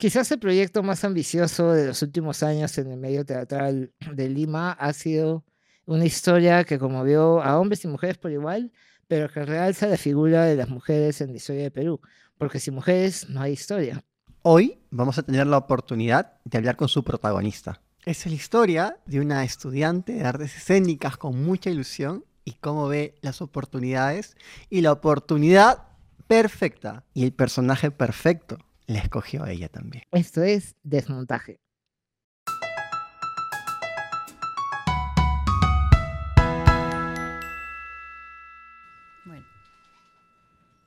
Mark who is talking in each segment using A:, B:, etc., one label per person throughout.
A: Quizás el proyecto más ambicioso de los últimos años en el medio teatral de Lima ha sido una historia que conmovió a hombres y mujeres por igual, pero que realza la figura de las mujeres en la historia de Perú, porque sin mujeres no hay historia.
B: Hoy vamos a tener la oportunidad de hablar con su protagonista. Es la historia de una estudiante de artes escénicas con mucha ilusión y cómo ve las oportunidades y la oportunidad perfecta y el personaje perfecto la escogió ella también.
A: Esto es desmontaje.
C: Bueno.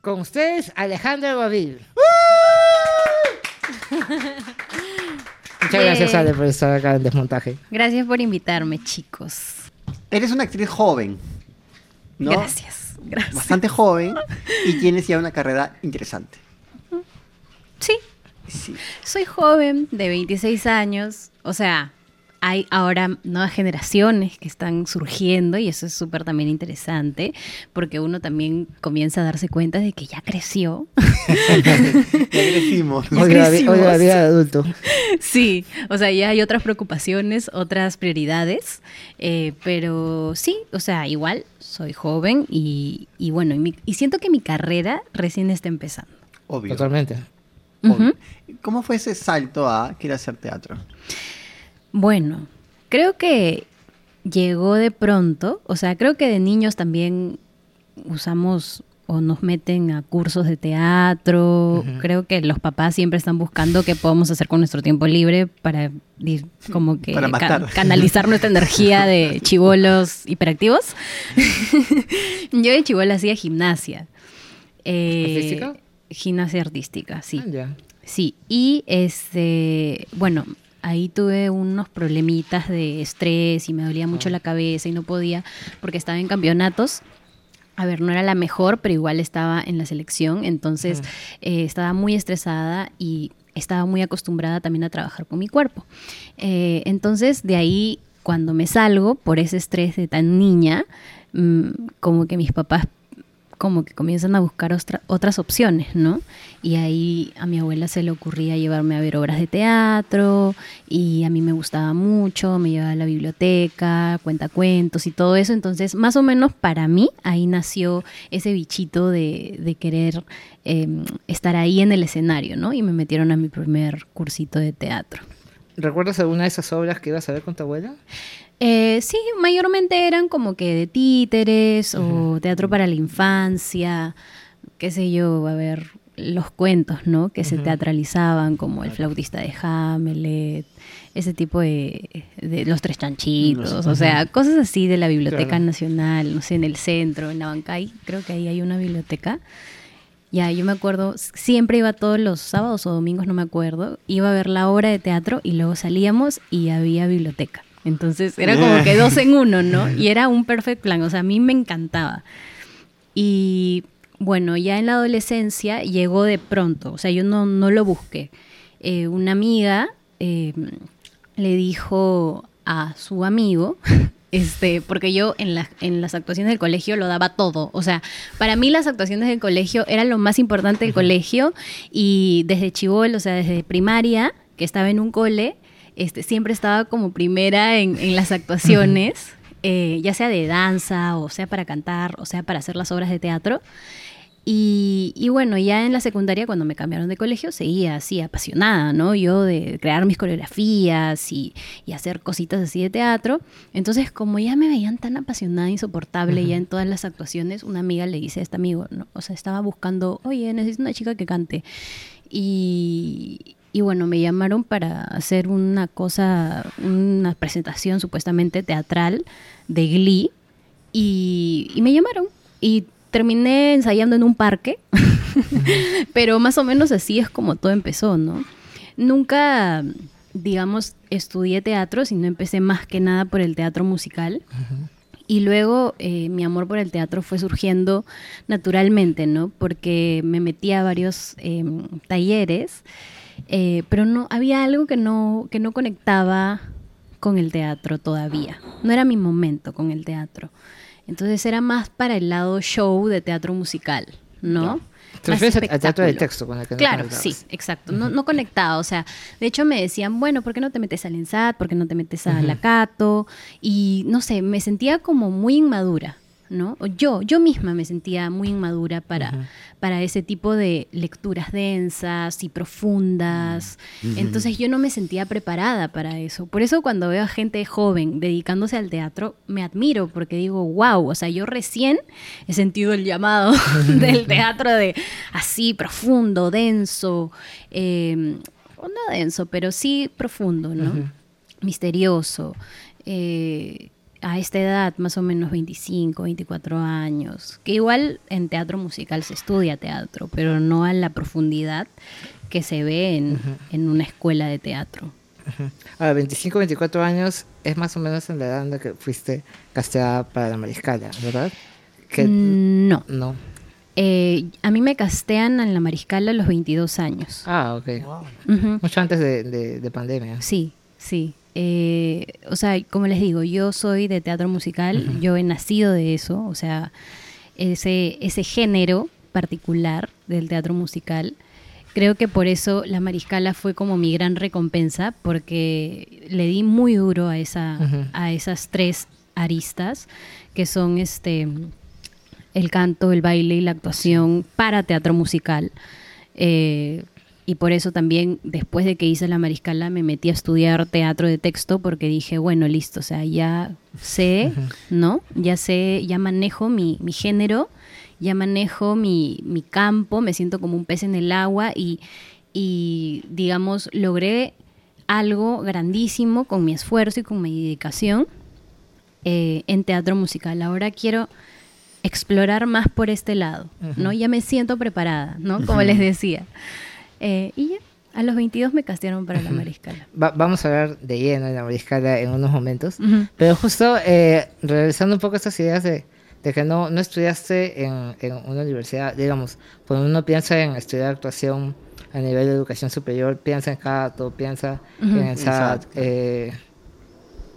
A: Con ustedes, Alejandra Bavil. Muchas gracias. Ale, por estar acá en desmontaje.
C: Gracias por invitarme, chicos.
B: Eres una actriz joven, ¿no?
C: Gracias. Gracias.
B: Bastante joven y tienes ya una carrera interesante.
C: Sí,
B: Sí.
C: soy joven, de 26 años. O sea, hay ahora nuevas generaciones que están surgiendo y eso es súper también interesante porque uno también comienza a darse cuenta de que ya creció.
B: Ya crecimos.
C: Ya
A: Hoy la, vida de adulto.
C: Sí, o sea, ya hay otras preocupaciones, otras prioridades, eh, pero sí, o sea, igual soy joven y, y bueno, y, mi- y siento que mi carrera recién está empezando.
B: Obvio.
A: Totalmente.
B: ¿Cómo fue ese salto a querer hacer teatro?
C: Bueno, creo que llegó de pronto, o sea, creo que de niños también usamos o nos meten a cursos de teatro, creo que los papás siempre están buscando qué podemos hacer con nuestro tiempo libre para como que
B: Para
C: ca-
B: matar.
C: canalizar nuestra energía de chivolos hiperactivos. Yo de chivola hacía gimnasia. Eh,
A: ¿Artística?
C: Gimnasia artística, sí.
A: Ah, ya.
C: Sí, y este, bueno, ahí tuve unos problemitas de estrés y me dolía mucho la cabeza y no podía porque estaba en campeonatos. A ver, no era la mejor, pero igual estaba en la selección, entonces eh, estaba muy estresada y estaba muy acostumbrada también a trabajar con mi cuerpo. Eh, entonces, de ahí, cuando me salgo por ese estrés de tan niña, mm, como que mis papás como que comienzan a buscar otras opciones, ¿no? Y ahí a mi abuela se le ocurría llevarme a ver obras de teatro y a mí me gustaba mucho, me llevaba a la biblioteca, cuenta cuentos y todo eso. Entonces, más o menos para mí, ahí nació ese bichito de, querer eh, estar ahí en el escenario, ¿no? Y me metieron a mi primer cursito de teatro.
A: ¿Recuerdas alguna de esas obras que ibas a ver con tu abuela?
C: Eh, sí, mayormente eran como que de títeres o teatro para la infancia, qué sé yo, a ver, los cuentos, ¿no? Que se teatralizaban, como El flautista de Hamlet, ese tipo de, de Los Tres Chanchitos,
B: Los-
C: o sea, cosas así de la Biblioteca
A: Claro.
C: Nacional, no sé, en el centro, en la Bancay, creo que ahí hay una biblioteca. Ya, yo me acuerdo, siempre iba todos los sábados o domingos, no me acuerdo, iba a ver la obra de teatro y luego salíamos y había biblioteca. Entonces era como que dos en uno, ¿no? Y era un perfect plan, o sea, a mí me encantaba. Y bueno, ya en la adolescencia llegó de pronto, o sea, yo no, no lo busqué. Eh, una amiga eh, le dijo a su amigo, este, porque yo en, las en las actuaciones del colegio lo daba todo. O sea, para mí las actuaciones del colegio eran lo más importante del colegio y desde chivol, o sea, desde primaria, que estaba en un cole, este, siempre estaba como primera en, en las actuaciones, eh, ya sea de danza, o sea para cantar, o sea para hacer las obras de teatro. Y, y bueno, ya en la secundaria, cuando me cambiaron de colegio, seguía así apasionada, ¿no? Yo de crear mis coreografías y, y hacer cositas así de teatro. Entonces, como ya me veían tan apasionada, insoportable, ya en todas las actuaciones, una amiga le dice a este amigo, ¿no? O sea, estaba buscando, oye, necesito una chica que cante. Y, y bueno, me llamaron para hacer una cosa, una presentación supuestamente teatral de Glee. Y, y me llamaron. Y terminé ensayando en un parque. Pero más o menos así es como todo empezó, ¿no? Nunca, digamos, estudié teatro, sino empecé más que nada por el teatro musical. Y luego eh, mi amor por el teatro fue surgiendo naturalmente, ¿no? Porque me metí a varios eh, talleres, eh, pero no había algo que no, que no conectaba con el teatro todavía. No era mi momento con el teatro. Entonces era más para el lado show de teatro musical, ¿no?
A: Te refieres al teatro de texto con el que no
C: Claro,
A: conectabas.
C: sí, exacto. No, no conectado. O sea, de hecho me decían, bueno, ¿por qué no te metes al ENSAT? ¿Por qué no te metes a la Cato? Y no sé, me sentía como muy inmadura, ¿no? Yo, yo misma me sentía muy inmadura para, para ese tipo de lecturas densas y profundas. Entonces yo no me sentía preparada para eso. Por eso cuando veo a gente joven dedicándose al teatro, me admiro porque digo, wow, o sea, yo recién he sentido el llamado del teatro de así profundo, denso, eh, o no denso, pero sí profundo, ¿no? Misterioso. eh, a esta edad, más o menos 25, 24 años, que igual en teatro musical se estudia teatro, pero no a la profundidad que se ve en, en una escuela de teatro.
A: Ujú. Ahora, 25, 24 años es más o menos en la edad en la que fuiste casteada para la Mariscala, ¿verdad? Que
C: Mm, No,
A: no.
C: Eh, a mí me castean en la Mariscala a los 22 años.
A: Ah, ok.
C: Ujú.
A: Mucho antes de, de- de pandemia.
C: Sí, sí. Eh, o sea, como les digo, yo soy de teatro musical, yo he nacido de eso, o sea, ese, ese género particular del teatro musical. Creo que por eso la Mariscala fue como mi gran recompensa, porque le di muy duro a, esa, a esas tres aristas, que son este el canto, el baile y la actuación para teatro musical. Eh, y por eso también, después de que hice la mariscala, me metí a estudiar teatro de texto porque dije, bueno, listo, o sea, ya sé, ¿no? Ya sé, ya manejo mi, mi género, ya manejo mi, mi campo, me siento como un pez en el agua y, y, digamos, logré algo grandísimo con mi esfuerzo y con mi dedicación eh, en teatro musical. Ahora quiero explorar más por este lado, ¿no? Ya me siento preparada, ¿no? Como les decía. Eh, y ya, a los 22 me castearon para la mariscala.
A: Va- vamos a hablar de lleno de la Mariscala en unos momentos. Pero justo eh, regresando un poco a estas ideas de, de que no, no estudiaste en, en una universidad, digamos, cuando uno piensa en estudiar actuación a nivel de educación superior, piensa en Cato, piensa
C: Ujú.
A: en el SAT.
B: SAT.
A: eh,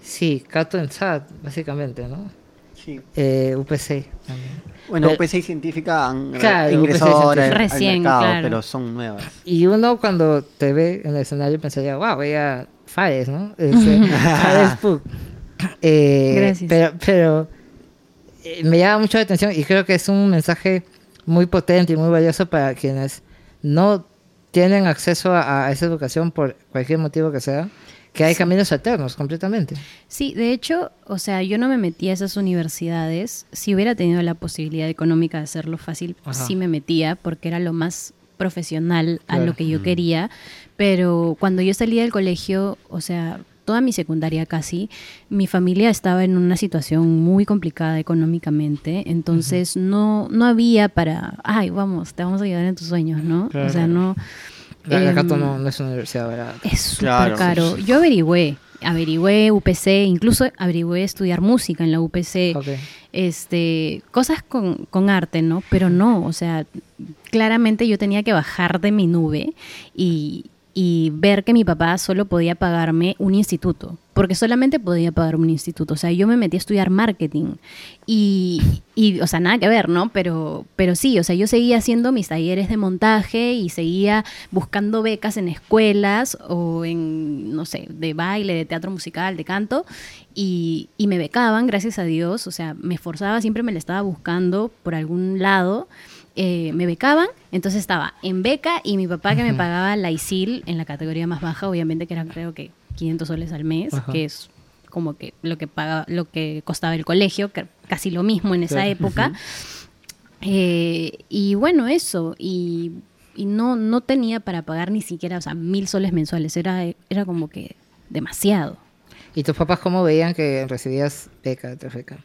A: sí, Cato en SAT, básicamente, ¿no?
B: Sí.
A: Eh, UPC también.
B: Bueno,
A: Pero-
B: UPC y científica han
A: Claro,
B: ingresado ahora al
C: Recién,
B: mercado,
C: claro.
B: pero son nuevas.
A: Y uno cuando te ve en el escenario pensaría, wow, ella Fares, ¿no? Este, Fares Puck. Eh,
C: Gracias.
A: Pero, pero eh, me llama mucho la atención y creo que es un mensaje muy potente y muy valioso para quienes no tienen acceso a, a esa educación por cualquier motivo que sea, que hay caminos alternos completamente.
C: Sí, de hecho, o sea, yo no me metí a esas universidades. Si hubiera tenido la posibilidad económica de hacerlo fácil,
A: Ajá.
C: sí me metía porque era lo más profesional a
A: Claro.
C: lo que yo quería. Pero cuando yo salí del colegio, o sea, toda mi secundaria casi, mi familia estaba en una situación muy complicada económicamente. Entonces no, no había para, ay, vamos, te vamos a ayudar en tus sueños, ¿no?
A: Claro.
C: O sea, no...
A: La, la Cato
C: em,
A: no, no es una universidad barata.
C: es súper
B: Claro.
C: caro. Yo averigüé, averigüé UPC, incluso averigüé estudiar música en la UPC,
A: Ok.
C: este, cosas con, con arte, ¿no? Pero no, o sea, claramente yo tenía que bajar de mi nube y, y ver que mi papá solo podía pagarme un instituto, porque solamente podía pagar un instituto. O sea, yo me metí a estudiar marketing y, y, o sea, nada que ver, ¿no? Pero, pero sí, o sea, yo seguía haciendo mis talleres de montaje y seguía buscando becas en escuelas o en, no sé, de baile, de teatro musical, de canto, y, y me becaban, gracias a Dios, o sea, me esforzaba, siempre me la estaba buscando por algún lado. eh, me becaban, entonces estaba en beca y mi papá que me pagaba la ISIL en la categoría más baja, obviamente que eran creo que 500 soles al mes,
A: Ajá.
C: que es como que lo que paga, lo que costaba el colegio, que casi lo mismo en esa época. Eh, y bueno, eso, y, y no, no tenía para pagar ni siquiera, o sea, mil soles mensuales, era, era como que demasiado.
A: ¿Y tus papás cómo veían que recibías beca tras beca?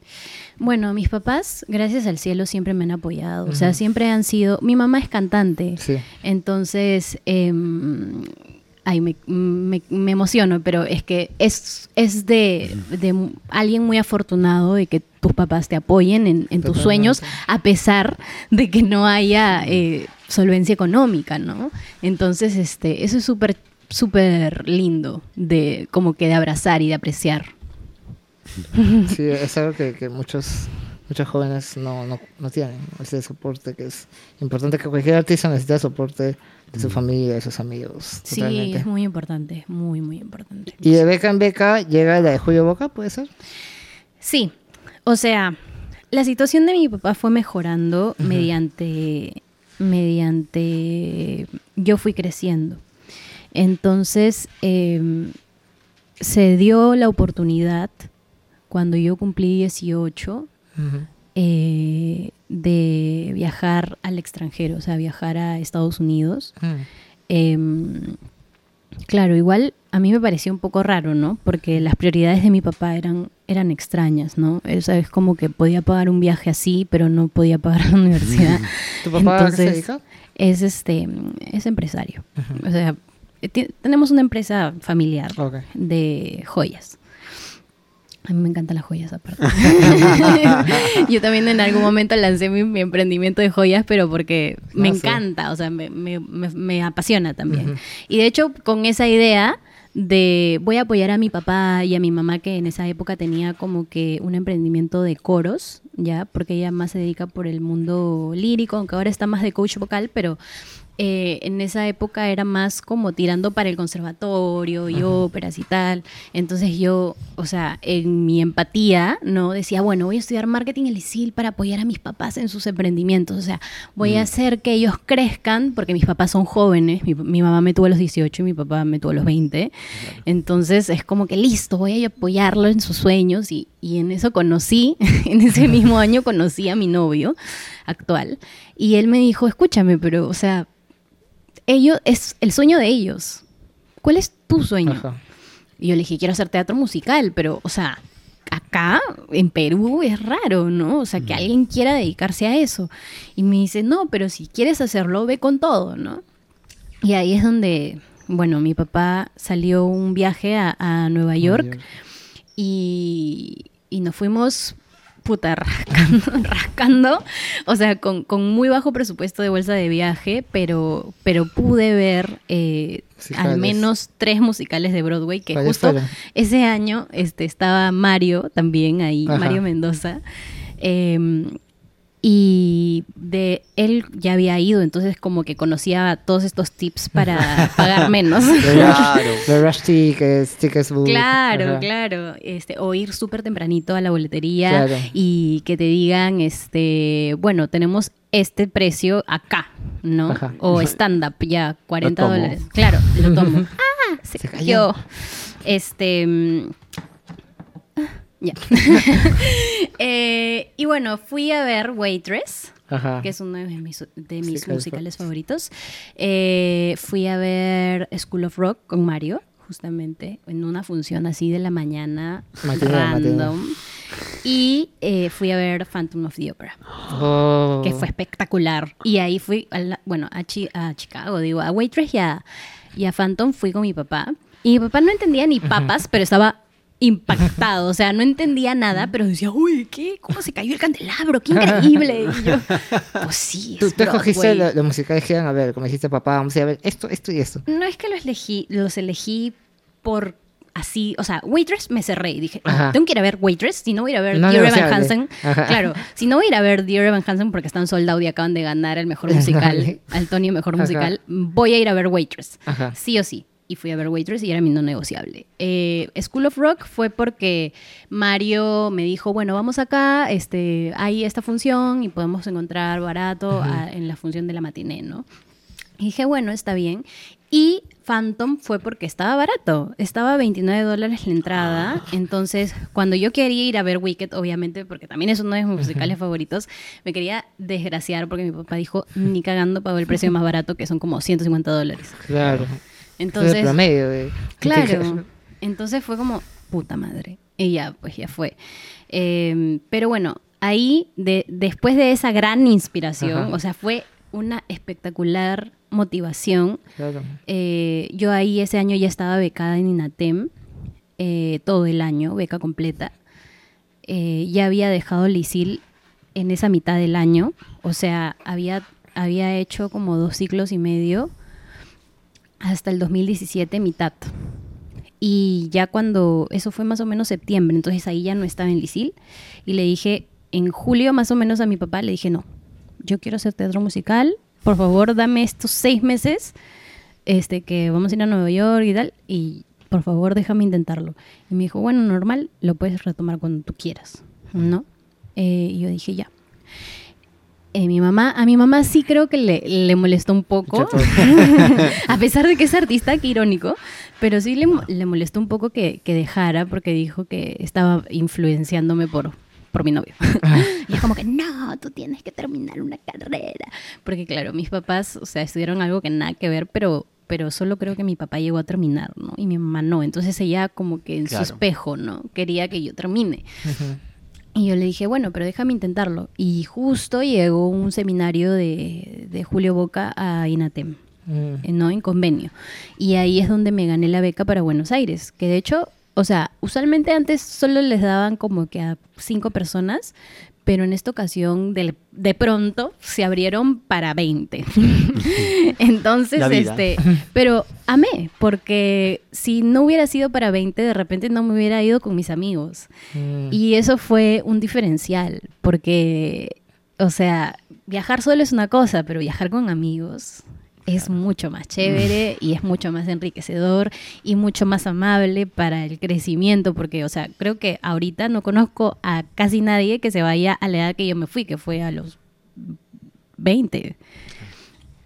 C: Bueno, mis papás, gracias al cielo, siempre me han apoyado. O sea, siempre han sido. Mi mamá es cantante.
A: Sí.
C: Entonces, em, ay, me, me- me emociono, pero es que es, es de, de alguien muy afortunado de que tus papás te apoyen en, en tus sueños, a pesar de que no haya eh, solvencia económica, ¿no? Entonces, este, eso es súper, súper lindo de como que de abrazar y de apreciar.
A: Sí, es algo que, que muchos muchos jóvenes no, no, no tienen ese soporte que es importante que cualquier artista necesita soporte de su familia, de sus amigos.
C: Sí,
A: totalmente.
C: es muy importante, muy, muy importante.
A: Y de beca en beca llega la de Julio Boca, ¿puede ser?
C: Sí, o sea, la situación de mi papá fue mejorando mediante, mediante, yo fui creciendo. Entonces, em, se dio la oportunidad cuando yo cumplí 18 eh, de viajar al extranjero, o sea, viajar a Estados Unidos.
A: Mm.
C: Em, claro, igual a mí me pareció un poco raro, ¿no? Porque las prioridades de mi papá eran, eran extrañas, ¿no? O sea, es como que podía pagar un viaje así, pero no podía pagar la universidad.
A: ¿Tu papá qué se
C: Entonces,
A: dedica?
C: Es este, es empresario. O sea, tenemos una empresa familiar de joyas. A mí me encantan las joyas aparte. Yo también en algún momento lancé mi, mi emprendimiento de joyas, pero porque me
A: Ah, sí.
C: encanta, o sea, me, me- me- me apasiona también. Y de hecho, con esa idea de voy a apoyar a mi papá y a mi mamá, que en esa época tenía como que un emprendimiento de coros, ya, porque ella más se dedica por el mundo lírico, aunque ahora está más de coach vocal, pero eh, en esa época era más como tirando para el conservatorio y óperas y tal. Entonces yo, o sea, en mi empatía, ¿no? Decía, bueno, voy a estudiar marketing en el ISIL para apoyar a mis papás en sus emprendimientos. O sea, voy a hacer que ellos crezcan, porque mis papás son jóvenes. Mi, mi mamá me tuvo a los 18 y mi papá me tuvo a los 20. Entonces es como que listo, voy a apoyarlo en sus sueños. Y, y en eso conocí, en ese mismo año conocí a mi novio actual. Y él me dijo, escúchame, pero, o sea, ellos, es el sueño de ellos. ¿Cuál es tu sueño?
A: Ajá.
C: Y yo le dije, quiero hacer teatro musical, pero, o sea, acá en Perú es raro, ¿no? O sea, que alguien quiera dedicarse a eso. Y me dice, no, pero si quieres hacerlo, ve con todo, ¿no? Y ahí es donde, bueno, mi papá salió un viaje a, a Nueva York y, y nos fuimos puta rascando, rascando o sea, con, con muy bajo presupuesto de bolsa de viaje, pero, pero pude ver eh, al menos tres musicales de Broadway, que
A: ¿Cuáles
C: justo ese año este, estaba Mario también ahí,
A: Ajá.
C: Mario Mendoza. eh, y de él ya había ido, entonces como que conocía todos estos tips para pagar menos.
A: The Rush,
B: Claro.
A: The Rush Tickets, Tickets Book.
C: Claro,
A: ajá.
C: claro. Este, o ir súper tempranito a la boletería
A: Claro.
C: y que te digan, este, bueno, tenemos este precio acá, ¿no?
A: Ajá.
C: O stand-up, ya, 40
B: tomo.
C: dólares. Claro, lo tomo. ah, se,
A: Se
C: cayó.
A: cayó.
C: Este. Ya. Eh, y bueno, fui a ver Waitress
A: Ajá.
C: que es uno de mis, de mis
A: Musical
C: musicales favoritos. Eh, fui a ver School of Rock con Mario, justamente, en una función así de la mañana, random. Y eh, fui a ver Phantom of the Opera,
A: Oh.
C: que fue espectacular. Y ahí fui, a la- bueno, a, Chi- a Chicago, digo, a Waitress y a, y a Phantom fui con mi papá. Y mi papá no entendía ni papas, pero estaba impactado, o sea, no entendía nada, pero decía, uy, ¿qué? ¿Cómo se cayó el candelabro? ¡Qué increíble! Y yo, pues sí,
A: Tú,
C: es
A: tú escogiste
C: Broadway".
A: lo- los musicales que iban a ver, como dijiste, papá, vamos a ir a ver esto, esto y esto.
C: No es que los elegí, los elegí por así, o sea, Waitress me cerré y dije,
A: Ajá.
C: tengo que ir a ver Waitress, si no voy a ir a ver
A: No
C: Dear Evan. Hansen,
A: Ajá.
C: claro, si no voy a ir a ver Dear Evan Hansen porque están soldados y acaban de ganar el mejor musical, al Tony mejor
A: Ajá.
C: musical, voy a ir a ver Waitress, sí o sí. Y fui a ver Waitress y era mi no negociable. Eh, School of Rock fue porque Mario me dijo, bueno, vamos acá, este, hay esta función y podemos encontrar barato a- en la función de la matiné, ¿no? Y dije, bueno, está bien. Y Phantom fue porque estaba barato. Estaba a 29 dólares la entrada. Entonces, cuando yo quería ir a ver Wicked, obviamente, porque también es uno de mis musicales favoritos, me quería desgraciar porque mi papá dijo, ni cagando pagó el precio más barato, que son como 150 dólares.
A: Claro.
C: Entonces,
A: es el promedio.
C: Claro. Entonces fue como, puta madre. Y ya, pues ya fue. Eh, pero bueno, ahí, de, después de esa gran inspiración,
A: Ajá.
C: o sea, fue una espectacular motivación.
A: Claro.
C: Eh, yo ahí ese año ya estaba becada en INATEM, eh, todo el año, beca completa. Eh, ya había dejado el ISIL en esa mitad del año, o sea, había, había hecho como dos ciclos y medio hasta el 2017, mitad. Y ya cuando, eso fue más o menos septiembre, entonces ahí ya no estaba en Lisil, y le dije, en julio más o menos a mi papá le dije, no, yo quiero hacer teatro musical, por favor dame estos seis meses, este, que vamos a ir a Nueva York y tal, y por favor déjame intentarlo. Y me dijo, bueno, normal, lo puedes retomar cuando tú quieras, ¿no? Eh, y yo dije, ya. Eh, mi mamá, a mi mamá sí creo que le, le molestó un poco, a pesar de que es artista, qué irónico, pero sí le, le molestó un poco que, que dejara porque dijo que estaba influenciándome por, por mi novio. y es como que, no, tú tienes que terminar una carrera. Porque claro, mis papás, o sea, estudiaron algo que nada que ver, pero, pero solo creo que mi papá llegó a terminar, ¿no? Y mi mamá no. Entonces ella como que en
B: Claro.
C: su espejo, ¿no? Quería que yo termine. Y yo le dije, bueno, pero déjame intentarlo. Y justo llegó un seminario de, de Julio Boca a INATEM,
A: Mm.
C: ¿no? En convenio. Y ahí es donde me gané la beca para Buenos Aires, que de hecho, o sea, usualmente antes solo les daban como que a cinco personas, pero en esta ocasión de, de pronto se abrieron para 20. Entonces, este, pero amé, porque si no hubiera sido para 20, de repente no me hubiera ido con mis amigos.
A: Mm.
C: Y eso fue un diferencial, porque, o sea, viajar solo es una cosa, pero viajar con amigos es mucho más chévere y es mucho más enriquecedor y mucho más amable para el crecimiento, porque, o sea, creo que ahorita no conozco a casi nadie que se vaya a la edad que yo me fui, que fue a los 20.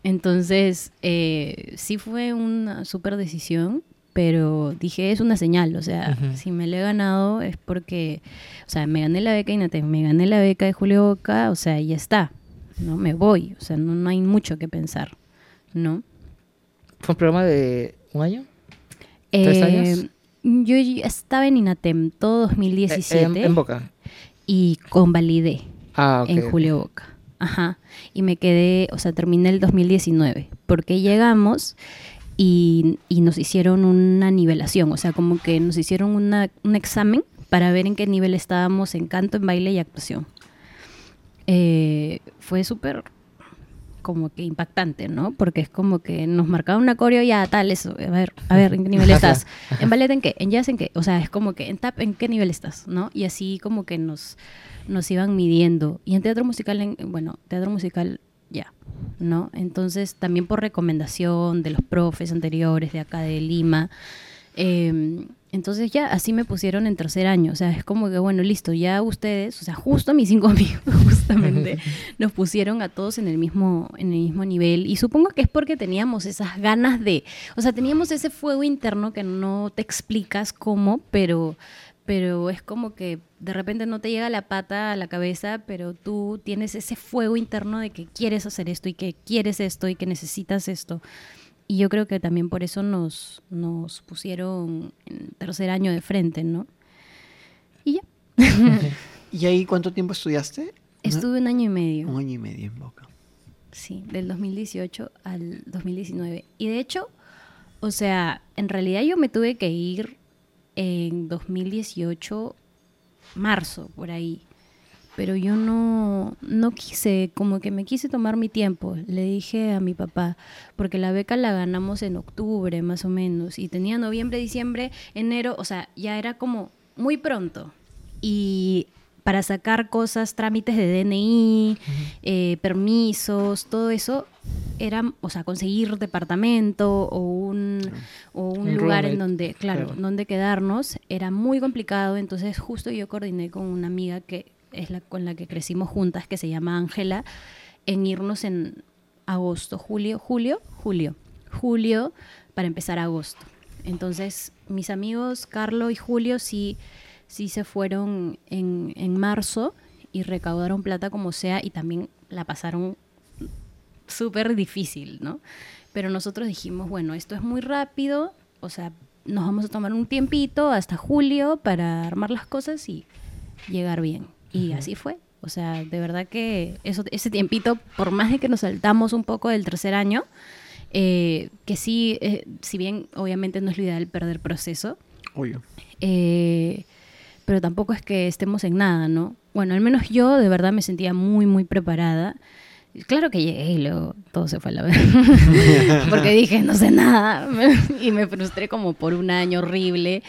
C: Entonces, eh, sí fue una súper decisión, pero dije, es una señal, o sea, si me lo he ganado es porque, o sea, me gané la beca Inate, me gané la beca de Julio Boca, o sea, ya está, ¿no? Me voy, o sea, no, no hay mucho que pensar, ¿no?
A: ¿Fue un programa de un año? ¿Tres
C: Eh,
A: años?
C: Yo estaba en INATEM todo
A: Eh,
C: 2017
A: en, en Boca.
C: y convalidé
A: Ah, ok.
C: en. Julio Boca. Ajá. Y me quedé, o sea, terminé el 2019, porque llegamos y, y nos hicieron una nivelación, o sea, como que nos hicieron una- un examen para ver en qué nivel estábamos en canto, en baile y actuación. Eh, fue súper como que impactante, ¿no? Porque es como que nos marcaba una coreo ya tal, eso, a ver, a ver, ¿en qué nivel estás? ¿En ballet en qué? ¿En jazz en qué? O sea, es como que en tap, ¿en qué nivel estás? ¿No? Y así como que nos, nos iban midiendo. Y en teatro musical, en- bueno, teatro musical ya, ¿no? Entonces, también por recomendación de los profes anteriores de acá de Lima. eh, entonces ya así me pusieron en tercer año. O sea, es como que, bueno, listo, ya ustedes, o sea, justo a mis cinco amigos, justamente, nos pusieron a todos en el mismo, en el mismo nivel. Y supongo que es porque teníamos esas ganas de, o sea, teníamos ese fuego interno que no te explicas cómo, pero, pero es como que de repente no te llega la pata a la cabeza, pero tú tienes ese fuego interno de que quieres hacer esto y que quieres esto y que necesitas esto. Y yo creo que también por eso nos, nos pusieron en tercer año de frente, ¿no? Y ya.
B: ¿Y ahí cuánto tiempo estudiaste?
C: Estuve un año y medio.
B: Un año y medio en Boca.
C: Sí, del 2018 al 2019. Y de hecho, o sea, en realidad yo me tuve que ir en 2018, marzo, por ahí. Pero yo no, no quise, como que me quise tomar mi tiempo. Le dije a mi papá, porque la beca la ganamos en octubre más o menos. Y tenía noviembre, diciembre, enero, o sea, ya era como muy pronto. Y para sacar cosas, trámites de DNI, eh, permisos, todo eso, era, o sea, conseguir departamento o un, o un
A: Un
C: lugar en donde, claro,
A: claro.
C: donde quedarnos, era muy complicado. Entonces, justo yo coordiné con una amiga que es la con la que crecimos juntas, que se llama Ángela, en irnos en agosto, julio, julio, julio, julio, para empezar agosto. Entonces, mis amigos Carlo y Julio sí, sí se fueron en, en marzo y recaudaron plata como sea y también la pasaron súper difícil, ¿no? Pero nosotros dijimos, bueno, esto es muy rápido, o sea, nos vamos a tomar un tiempito hasta julio para armar las cosas y llegar bien. Y así fue. O sea, de verdad que eso, ese tiempito, por más de que nos saltamos un poco del tercer año, eh, que sí, eh, si bien obviamente no es lo ideal perder proceso,
B: Obvio.
C: eh, pero tampoco es que estemos en nada, ¿no? Bueno, al menos yo de verdad me sentía muy, muy preparada. Claro que llegué y luego todo se fue a la vez. Porque dije, no sé nada. y me frustré como por un año horrible.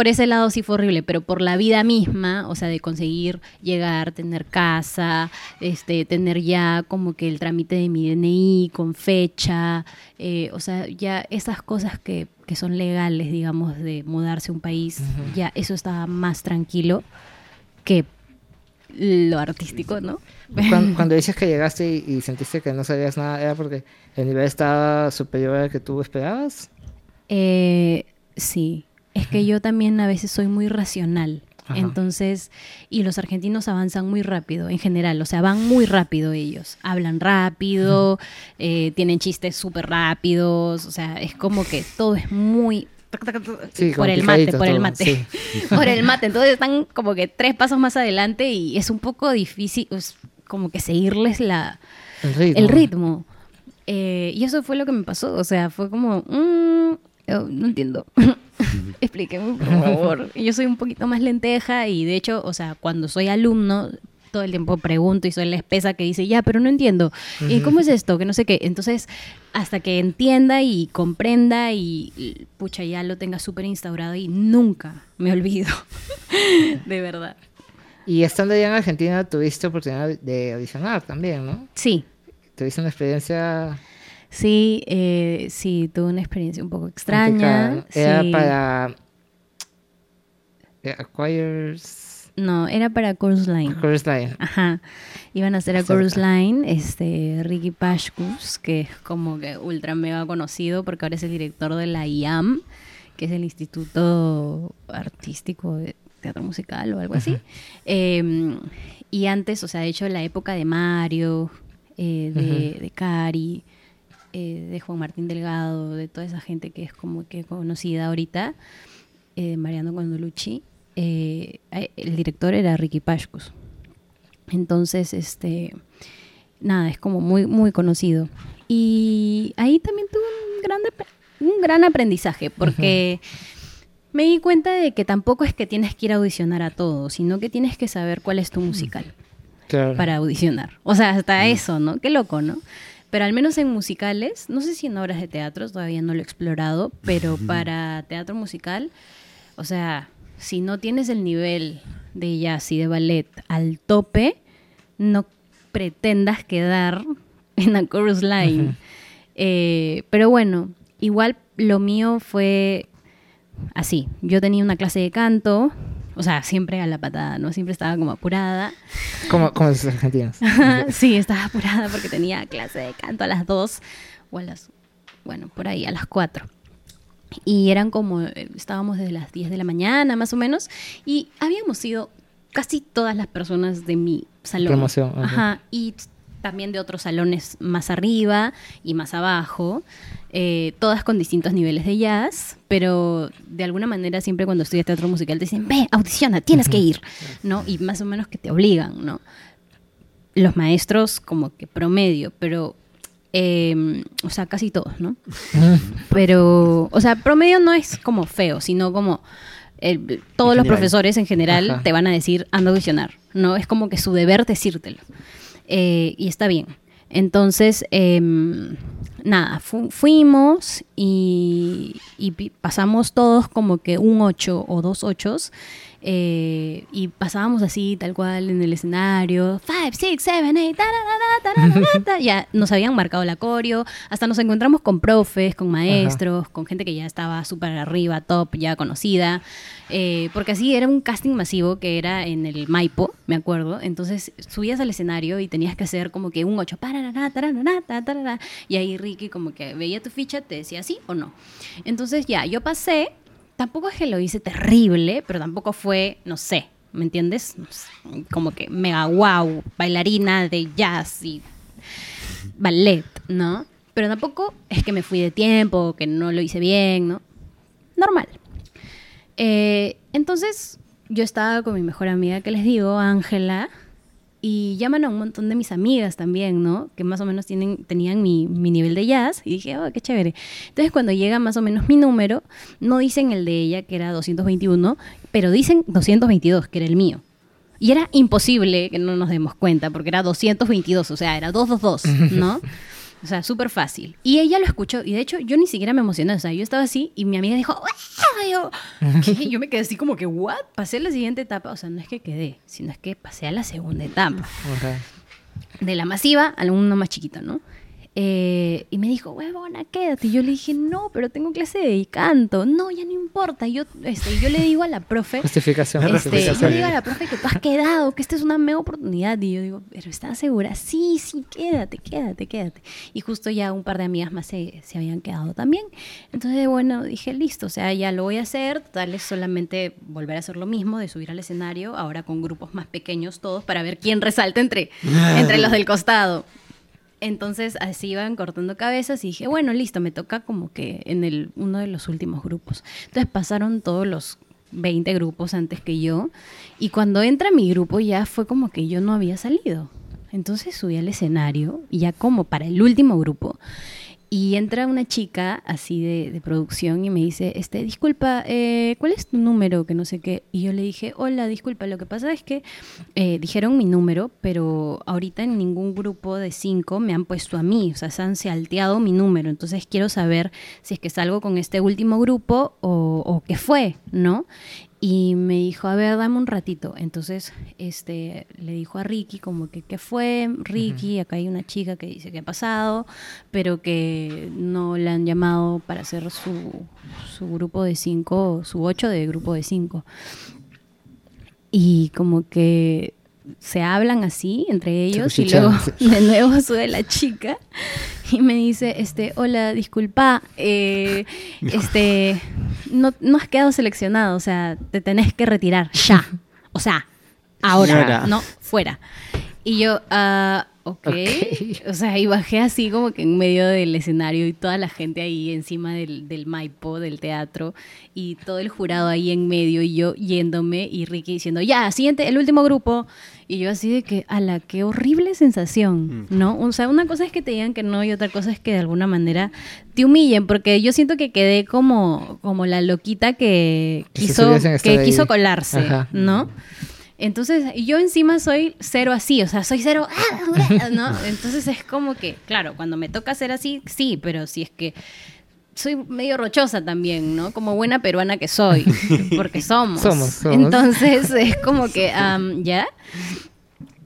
C: Por ese lado sí fue horrible, pero por la vida misma, o sea, de conseguir llegar, tener casa, este, tener ya como que el trámite de mi DNI con fecha, eh, o sea, ya esas cosas que, que son legales, digamos, de mudarse a un país, ya eso estaba más tranquilo que lo artístico, ¿no?
A: Cuando, cuando dices que llegaste y, y sentiste que no sabías nada, ¿era porque el nivel estaba superior al que tú esperabas?
C: Eh, sí, es que yo también a veces soy muy racional.
A: Ajá.
C: Entonces, y los argentinos avanzan muy rápido en general, o sea, van muy rápido ellos. Hablan rápido, eh, tienen chistes súper rápidos, o sea, es como que todo es muy...
A: Sí,
C: por el mate, por el mate.
A: sí.
C: por el mate. Entonces están como que tres pasos más adelante y es un poco difícil, es como que seguirles la,
A: El ritmo.
C: el ritmo. Eh, y eso fue lo que me pasó. O sea, fue como, mm, oh, no entiendo. Explíqueme, por favor. Yo soy un poquito más lenteja y de hecho, o sea, cuando soy alumno, todo el tiempo pregunto y soy la espesa que dice, ya, pero no entiendo. ¿Y cómo es esto? Que no sé qué. Entonces, hasta que entienda y comprenda y, y, pucha, ya lo tenga súper instaurado y nunca me olvido. de verdad.
A: Y estando allá en Argentina tuviste oportunidad de audicionar también, ¿no?
C: Sí,
A: Tuviste una experiencia
C: Sí, eh, sí, tuve una experiencia un poco extraña.
A: complicada. Era
C: sí.
A: para eh, Acquires
C: No, era para Chorus Line.
A: Chorus Line.
C: Ajá. Iban a hacer a. Chorus Line, este, Ricky Pashkus, que es como que ultra mega conocido porque ahora es el director de la IAM, que es el Instituto Artístico de Teatro Musical o algo así. Eh, y antes, o sea, de hecho, la época de Mario, eh, de, de Cari, eh, de Juan Martín Delgado, de toda esa gente que es como que conocida ahorita, eh, Mariano Condolucci, eh, el director era Ricky Pashkus. Entonces, este, nada, es como muy, muy conocido. Y ahí también tuve un gran, un gran aprendizaje, porque me di cuenta de que tampoco es que tienes que ir a audicionar a todo, sino que tienes que saber cuál es tu musical
A: Claro.
C: para audicionar. O sea, hasta eso, ¿no? Qué loco, ¿no? Pero al menos en musicales, no sé si en obras de teatro, todavía no lo he explorado, pero para teatro musical, o sea, si no tienes el nivel de jazz y de ballet al tope, no pretendas quedar en la chorus line. Eh, pero bueno, igual lo mío fue así. Yo tenía una clase de canto, o sea, siempre a la patada, ¿no? Siempre estaba como apurada.
A: Como, como los argentinos.
C: sí, estaba apurada porque tenía clase de canto a las 2 o a las, bueno, por ahí, a las 4. Y eran como, eh, estábamos desde las 10 de la mañana más o menos, y habíamos ido casi todas las personas de mi salón.
A: Promoción.
C: Ajá, y t- también de otros salones más arriba y más abajo, eh, todas con distintos niveles de jazz, pero de alguna manera siempre cuando estudias teatro musical te dicen, ve, audiciona, tienes que ir, ¿no? Y más o menos que te obligan, ¿no? Los maestros como que promedio, pero, eh, o sea, casi todos, ¿no? Pero, o sea, promedio no es como feo, sino como el- todos los profesores en general
A: Ajá.
C: te van a decir, anda a audicionar, ¿no? Es como que su deber decírtelo. Eh, y está bien. Entonces, em, nada, fu- fuimos y, pasamos todos como que un 8 o dos 8 y pasábamos así, tal cual, en el escenario. 5, 6, 7, 8, ya nos habían marcado la coreo. Hasta nos encontramos con profes, con maestros, con gente que ya estaba súper arriba, top, ya conocida. Eh, porque así era un casting masivo que era en el Maipo, me acuerdo. Entonces subías al escenario y tenías que hacer como que un 8. Y ahí Ricky como que veía tu ficha, te decía sí o no. Entonces ya, yo pasé. Tampoco es que lo hice terrible, pero tampoco fue, no sé, ¿me entiendes? No sé, Como que mega wow, bailarina de jazz y ballet, ¿no? Pero tampoco es que me fui de tiempo, que no lo hice bien, ¿no? Normal. Eh, entonces, yo estaba con mi mejor amiga que les digo, Ángela, y llaman a un montón de mis amigas también, ¿no? Que más o menos tienen, tenían mi, mi nivel de jazz. Y dije, oh, qué chévere. Entonces, cuando llega más o menos mi número, no dicen el de ella, que era 221, pero dicen 222, que era el mío. Y era imposible que no nos demos cuenta, porque era 222, o sea, era 222, ¿no? O sea, súper fácil. Y ella lo escuchó, y de hecho yo ni siquiera me emocioné, o sea, yo estaba así, y mi amiga dijo, yo. Yo me quedé así como que, ¿what? Pasé a la siguiente etapa. O sea, no es que quedé, sino es que pasé a la segunda etapa. De la masiva al uno más chiquito, ¿no? Eh, y me dijo, huevona, quédate. Y yo le dije, no, pero tengo clase de canto. No, ya no importa. Y yo, este, yo le digo a la profe,
A: Justificación.
C: este, yo
A: justificación.
C: le digo a la profe que tú has quedado, que esta es una mega oportunidad. Y yo digo, ¿pero estás segura? Sí, sí, quédate, quédate, quédate. Y justo ya un par de amigas más se, se habían quedado también. Entonces, bueno, dije, listo, o sea, ya lo voy a hacer. Tal es solamente volver a hacer lo mismo, de subir al escenario, ahora con grupos más pequeños todos, para ver quién resalta entre, entre los del costado. Entonces así iban cortando cabezas y dije, bueno, listo, me toca como que en el, uno de los últimos grupos. Entonces pasaron todos los 20 grupos antes que yo y cuando entra mi grupo ya fue como que yo no había salido. Entonces subí al escenario ya como para el último grupo y entra una chica así de, de producción y me dice, este, disculpa, eh, ¿cuál es tu número? Que no sé qué. Y yo le dije, hola, disculpa, lo que pasa es que eh, dijeron mi número, pero ahorita en ningún grupo de cinco me han puesto a mí, o sea, se han salteado mi número. Entonces quiero saber si es que salgo con este último grupo o, o qué fue, ¿no? Y me dijo, a ver, dame un ratito. Entonces, este, le dijo a Ricky como que, ¿qué fue? Ricky, acá hay una chica que dice que ha pasado, pero que no le han llamado para hacer su, su grupo de cinco, su ocho de grupo de cinco. Y como que se hablan así entre ellos y luego de nuevo sube la chica y me dice, este, hola, disculpa, eh, este, no, no has quedado seleccionado, o sea, te tenés que retirar ya, o sea, ahora, no, fuera. Y yo, ah, ok,
A: Ok.
C: o sea, y bajé así como que en medio del escenario y toda la gente ahí encima del, del Maipo, del teatro, y todo el jurado ahí en medio y yo yéndome y Ricky diciendo, ya, siguiente, el último grupo. Y yo así de que, ala, qué horrible sensación, ¿no? O sea, una cosa es que te digan que no y otra cosa es que de alguna manera te humillen, porque yo siento que quedé como, como la loquita que quiso, que quiso colarse,
A: Ajá.
C: ¿no? Entonces, yo encima soy cero así, o sea, soy cero, ah, ¿no? Entonces es como que, claro, cuando me toca ser así, sí, pero si es que soy medio rochosa también, ¿no? Como buena peruana que soy, porque somos.
A: Somos, somos.
C: Entonces es como que, am, ¿ya?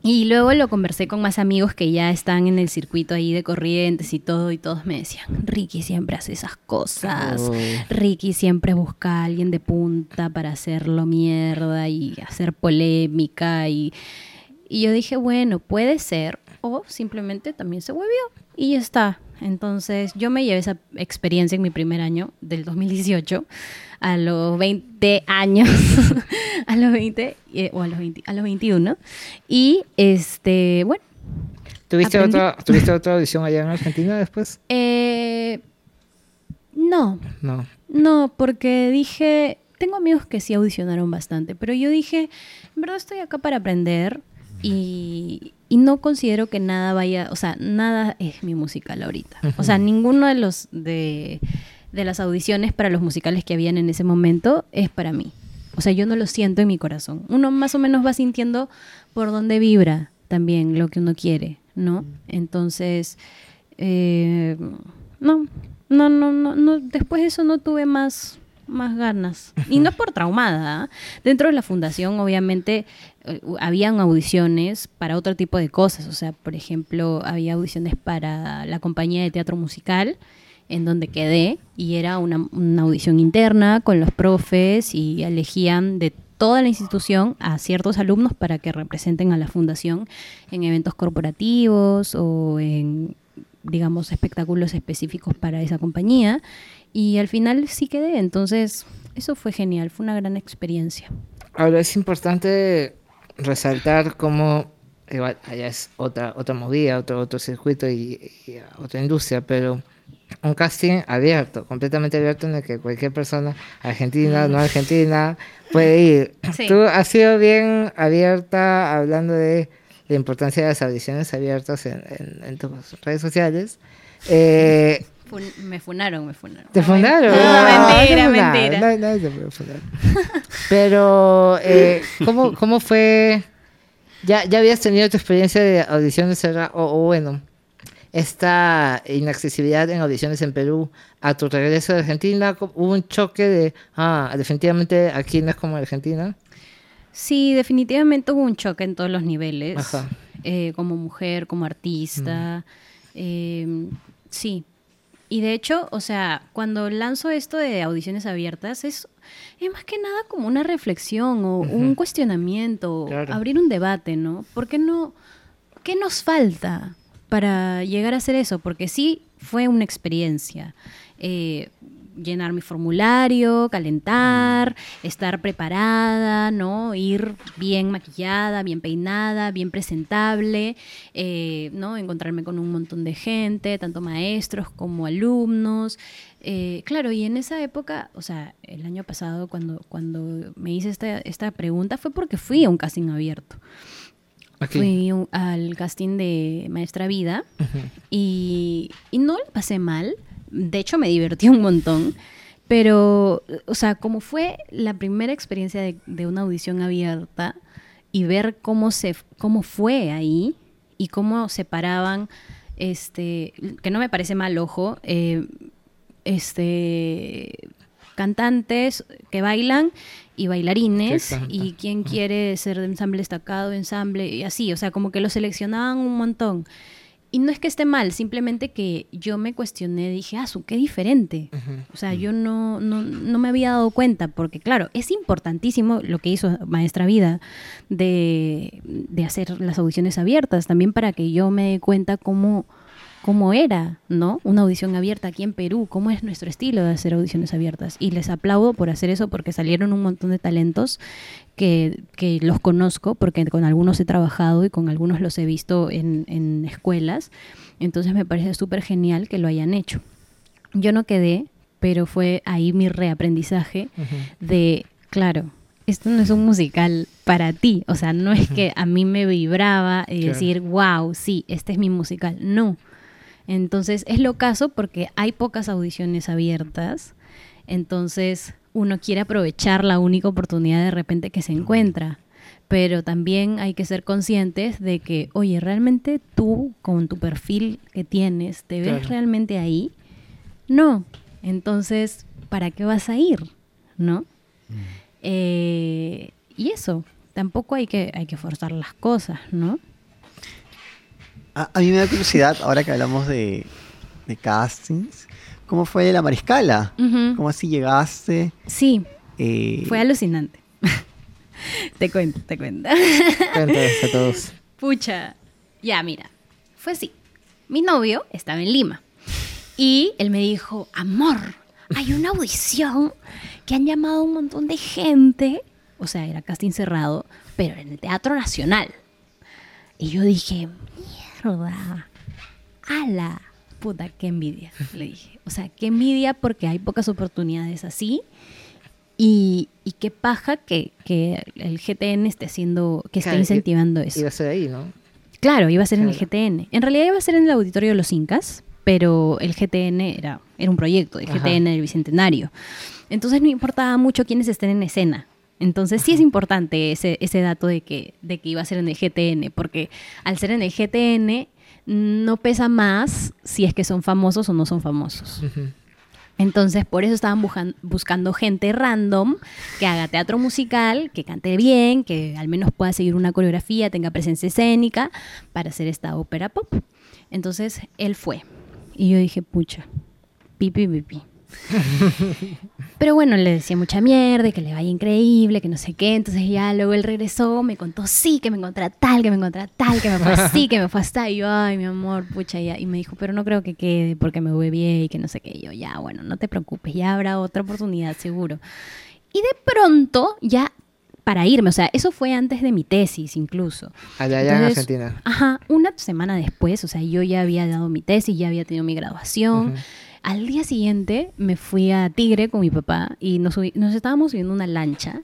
C: Y luego lo conversé con más amigos que ya están en el circuito ahí de corrientes y todo, y todos me decían, Ricky siempre hace esas cosas.
A: Oh.
C: Ricky siempre busca a alguien de punta para hacerlo mierda y hacer polémica. Y, y yo dije, bueno, puede ser, o simplemente también se huevió y ya está. Entonces yo me llevé esa experiencia en mi primer año del 2018 a los 20 años, a los 20 eh, o a los, 20 a los 21. Y este, bueno,
A: ¿Tuviste
C: Aprendí.
A: otra, ¿Tuviste otra audición allá en Argentina después?
C: eh, no,
A: No.
C: No, porque dije, tengo amigos que sí audicionaron bastante, pero yo dije, en verdad estoy acá para aprender y, y no considero que nada vaya, o sea, nada es mi musical ahorita. O sea, ninguno de los de, de las audiciones para los musicales que habían en ese momento es para mí. O sea, yo no lo siento en mi corazón. Uno más o menos va sintiendo por dónde vibra también lo que uno quiere, ¿no? Entonces, eh, no, no, no, no, no, después de eso no tuve más, más ganas. Y no es por traumada. ¿ah? Dentro de la fundación, obviamente, eh, habían audiciones para otro tipo de cosas. O sea, por ejemplo, había audiciones para la compañía de teatro musical, en donde quedé, y era una, una audición interna con los profes y elegían de toda la institución a ciertos alumnos para que representen a la fundación en eventos corporativos o en digamos, espectáculos específicos para esa compañía. Y al final sí quedé, entonces eso fue genial, fue una gran experiencia.
A: Ahora es importante resaltar cómo igual allá es otra otra movida, otro otro circuito y, y otra industria, pero un casting abierto, completamente abierto en el que cualquier persona, argentina, no argentina, puede ir.
C: Sí.
A: Tú has sido bien abierta hablando de la importancia de las audiciones abiertas en, en- en tus redes sociales. Eh,
C: Fun- me funaron, me funaron.
A: ¿Te
C: No,
A: fundaron?
C: No,
A: Ah,
C: mentira,
A: no,
C: mentira.
A: nadie- nadie te puede fundar. Pero, eh, ¿cómo, ¿cómo fue? ¿Ya, ¿Ya habías tenido tu experiencia de audiciones? O, o bueno, esta inaccesibilidad en audiciones en Perú a tu regreso de Argentina? ¿Hubo un choque de, ah, definitivamente aquí no es como Argentina?
C: Sí, definitivamente hubo un choque en todos los niveles.
A: Ajá.
C: Eh, como mujer, como artista. Eh, sí. Y de hecho, o sea, cuando lanzo esto de audiciones abiertas, es, es más que nada como una reflexión o un cuestionamiento,
A: Claro.
C: abrir un debate, ¿no? ¿Por qué no? ¿Qué nos falta para llegar a hacer eso? Porque sí fue una experiencia. Eh, llenar mi formulario, calentar, estar preparada, ¿no? Ir bien maquillada, bien peinada, bien presentable, eh, ¿no? Encontrarme con un montón de gente, tanto maestros como alumnos. Eh, claro, y en esa época, o sea, el año pasado cuando, cuando me hice esta, esta pregunta fue porque fui a un casting abierto.
A: Aquí.
C: Fui al casting de Maestra Vida y, y no le pasé mal. De hecho, me divertí un montón. Pero, o sea, como fue la primera experiencia de, de una audición abierta y ver cómo, se, cómo fue ahí y cómo separaban, este, que no me parece mal, ojo, eh, este, cantantes que bailan y bailarines y quién quiere ser de ensamble destacado, ensamble y así, o sea, como que lo seleccionaban un montón. Y no es que esté mal, simplemente que yo me cuestioné, dije, ah, su, qué diferente. O sea, yo no, no, no me había dado cuenta, porque claro, es importantísimo lo que hizo Maestra Vida de, de hacer las audiciones abiertas, también para que yo me dé cuenta cómo, cómo era, ¿no? Una audición abierta aquí en Perú, cómo es nuestro estilo de hacer audiciones abiertas. Y les aplaudo por hacer eso, porque salieron un montón de talentos que, que los conozco, porque con algunos he trabajado y con algunos los he visto en, en escuelas. Entonces me parece súper genial que lo hayan hecho. Yo no quedé, pero fue ahí mi reaprendizaje de, claro, esto no es un musical para ti. O sea, no es que a mí me vibraba y
A: Claro.
C: decir, wow, sí, este es mi musical. No. Entonces es lo caso porque hay pocas audiciones abiertas. Entonces uno quiere aprovechar la única oportunidad de repente que se encuentra. Pero también hay que ser conscientes de que, oye, realmente tú, con tu perfil que tienes, ¿te ves
A: Claro.
C: realmente ahí? No. Entonces, ¿para qué vas a ir? ¿No? Eh, y eso, tampoco hay que, hay que forzar las cosas, ¿no?
B: A, a mí me da curiosidad, ahora que hablamos de, de castings, ¿cómo fue la mariscala? ¿Cómo así llegaste?
C: Sí,
B: Eh,
C: fue alucinante. te cuento, te cuento.
A: Cuéntales a todos.
C: Pucha, ya mira, fue así. Mi novio estaba en Lima y él me dijo, amor, hay una audición que han llamado a un montón de gente, o sea, era casting cerrado, pero en el Teatro Nacional. Y yo dije, mierda, ala, puta, qué envidia, le dije. O sea, qué envidia porque hay pocas oportunidades así. Y, y qué paja que, que el GTN esté haciendo, que esté
A: Claro, i-
C: incentivando eso.
A: Iba a ser ahí, ¿no?
C: Claro, iba a ser en el. GTN. En realidad iba a ser en el auditorio de los Incas, pero el GTN era, era un proyecto
A: Ajá.
C: GTN del Bicentenario. Entonces no importaba mucho quiénes estén en escena. Entonces sí es importante ese, ese dato de que, de que iba a ser en el GTN, porque al ser en el GTN no pesa más si es que son famosos o no son famosos. Entonces, por eso estaban buscando gente random que haga teatro musical, que cante bien, que al menos pueda seguir una coreografía, tenga presencia escénica para hacer esta ópera pop. Entonces, él fue. Y yo dije, pucha, pipi, pipi. Pero bueno, le decía mucha mierda, que le vaya increíble, que no sé qué. Entonces ya luego él regresó, me contó sí, que me encontré a tal, que me encontré a tal, que me fue así, que me fue hasta. Y yo, ay, mi amor, pucha, ya. Y me dijo, pero no creo que quede porque me voy bien y que no sé qué. Y yo, ya, bueno, no te preocupes, ya habrá otra oportunidad, seguro. Y de pronto, ya para irme, o sea, eso fue antes de mi tesis incluso.
A: Allá, allá en Argentina.
C: Ajá, una semana después, o sea, yo ya había dado mi tesis, ya había tenido mi graduación. Al día siguiente me fui a Tigre con mi papá y nos, subi- nos estábamos subiendo una lancha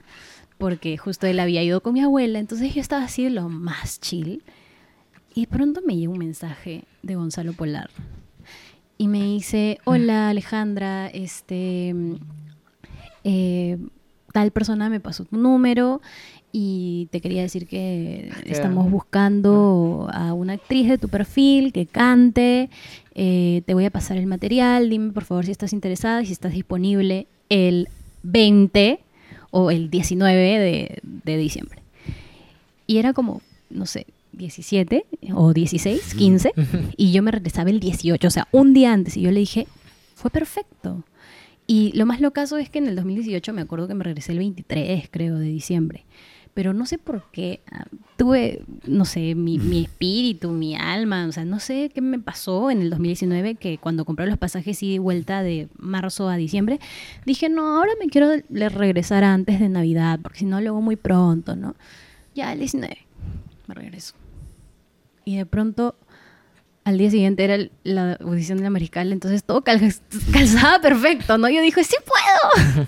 C: porque justo él había ido con mi abuela, entonces yo estaba así de lo más chill. Y de pronto me llega un mensaje de Gonzalo Polar y me dice, hola Alejandra, este, eh, tal persona me pasó tu número y te quería decir que
A: Qué
C: estamos buscando a una actriz de tu perfil que cante. Eh, te voy a pasar el material. Dime por favor si estás interesada y si estás disponible el 20 o el 19 de, de diciembre. Y era como, no sé, 17 o 16, 15. Y yo me regresaba el 18, o sea, un día antes. Y yo le dije, fue perfecto. Y lo más locazo es que en el 2018 me acuerdo que me regresé el 23, creo, de diciembre. Pero no sé por qué. ah, Tuve, no sé, mi, mi espíritu, mi alma, o sea, no sé qué me pasó en el 2019 que cuando compré los pasajes y de vuelta de marzo a diciembre, dije, no, ahora me quiero regresar antes de Navidad, porque si no, luego muy pronto, ¿no? Ya el 19 me regreso. Y de pronto, al día siguiente era la audición de la Mariscal, entonces todo cal- calzaba perfecto, ¿no? Yo dije, sí puedo,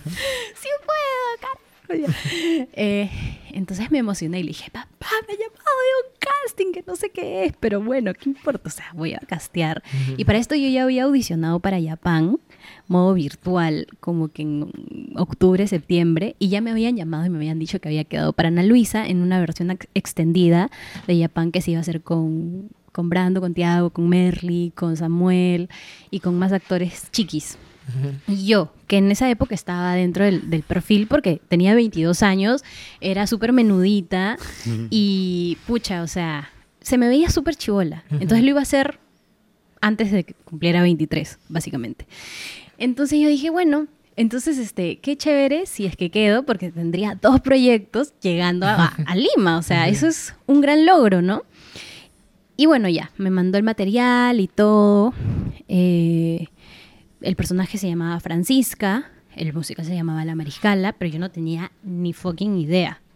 C: sí puedo, carajo. Eh, entonces me emocioné y le dije, papá, me ha llamado de un casting que no sé qué es, pero bueno, ¿qué importa? O sea, voy a castear. Y para esto yo ya había audicionado para Japan, modo virtual, como que en octubre, septiembre, y ya me habían llamado y me habían dicho que había quedado para Ana Luisa en una versión ex- extendida de Japan que se iba a hacer con, con Brando, con Tiago, con Merly, con Samuel y con más actores chiquis. Y yo, que en esa época estaba dentro del, del perfil porque tenía 22 años, era súper menudita y pucha, o sea, se me veía súper chivola. Entonces lo iba a hacer antes de que cumpliera 23, básicamente. Entonces yo dije, bueno, entonces, este, qué chévere si es que quedo, porque tendría dos proyectos llegando a, a Lima. O sea, eso es un gran logro, ¿no? Y bueno, ya, me mandó el material y todo. Eh, el personaje se llamaba Francisca, el musical se llamaba La Mariscala, pero yo no tenía ni fucking idea.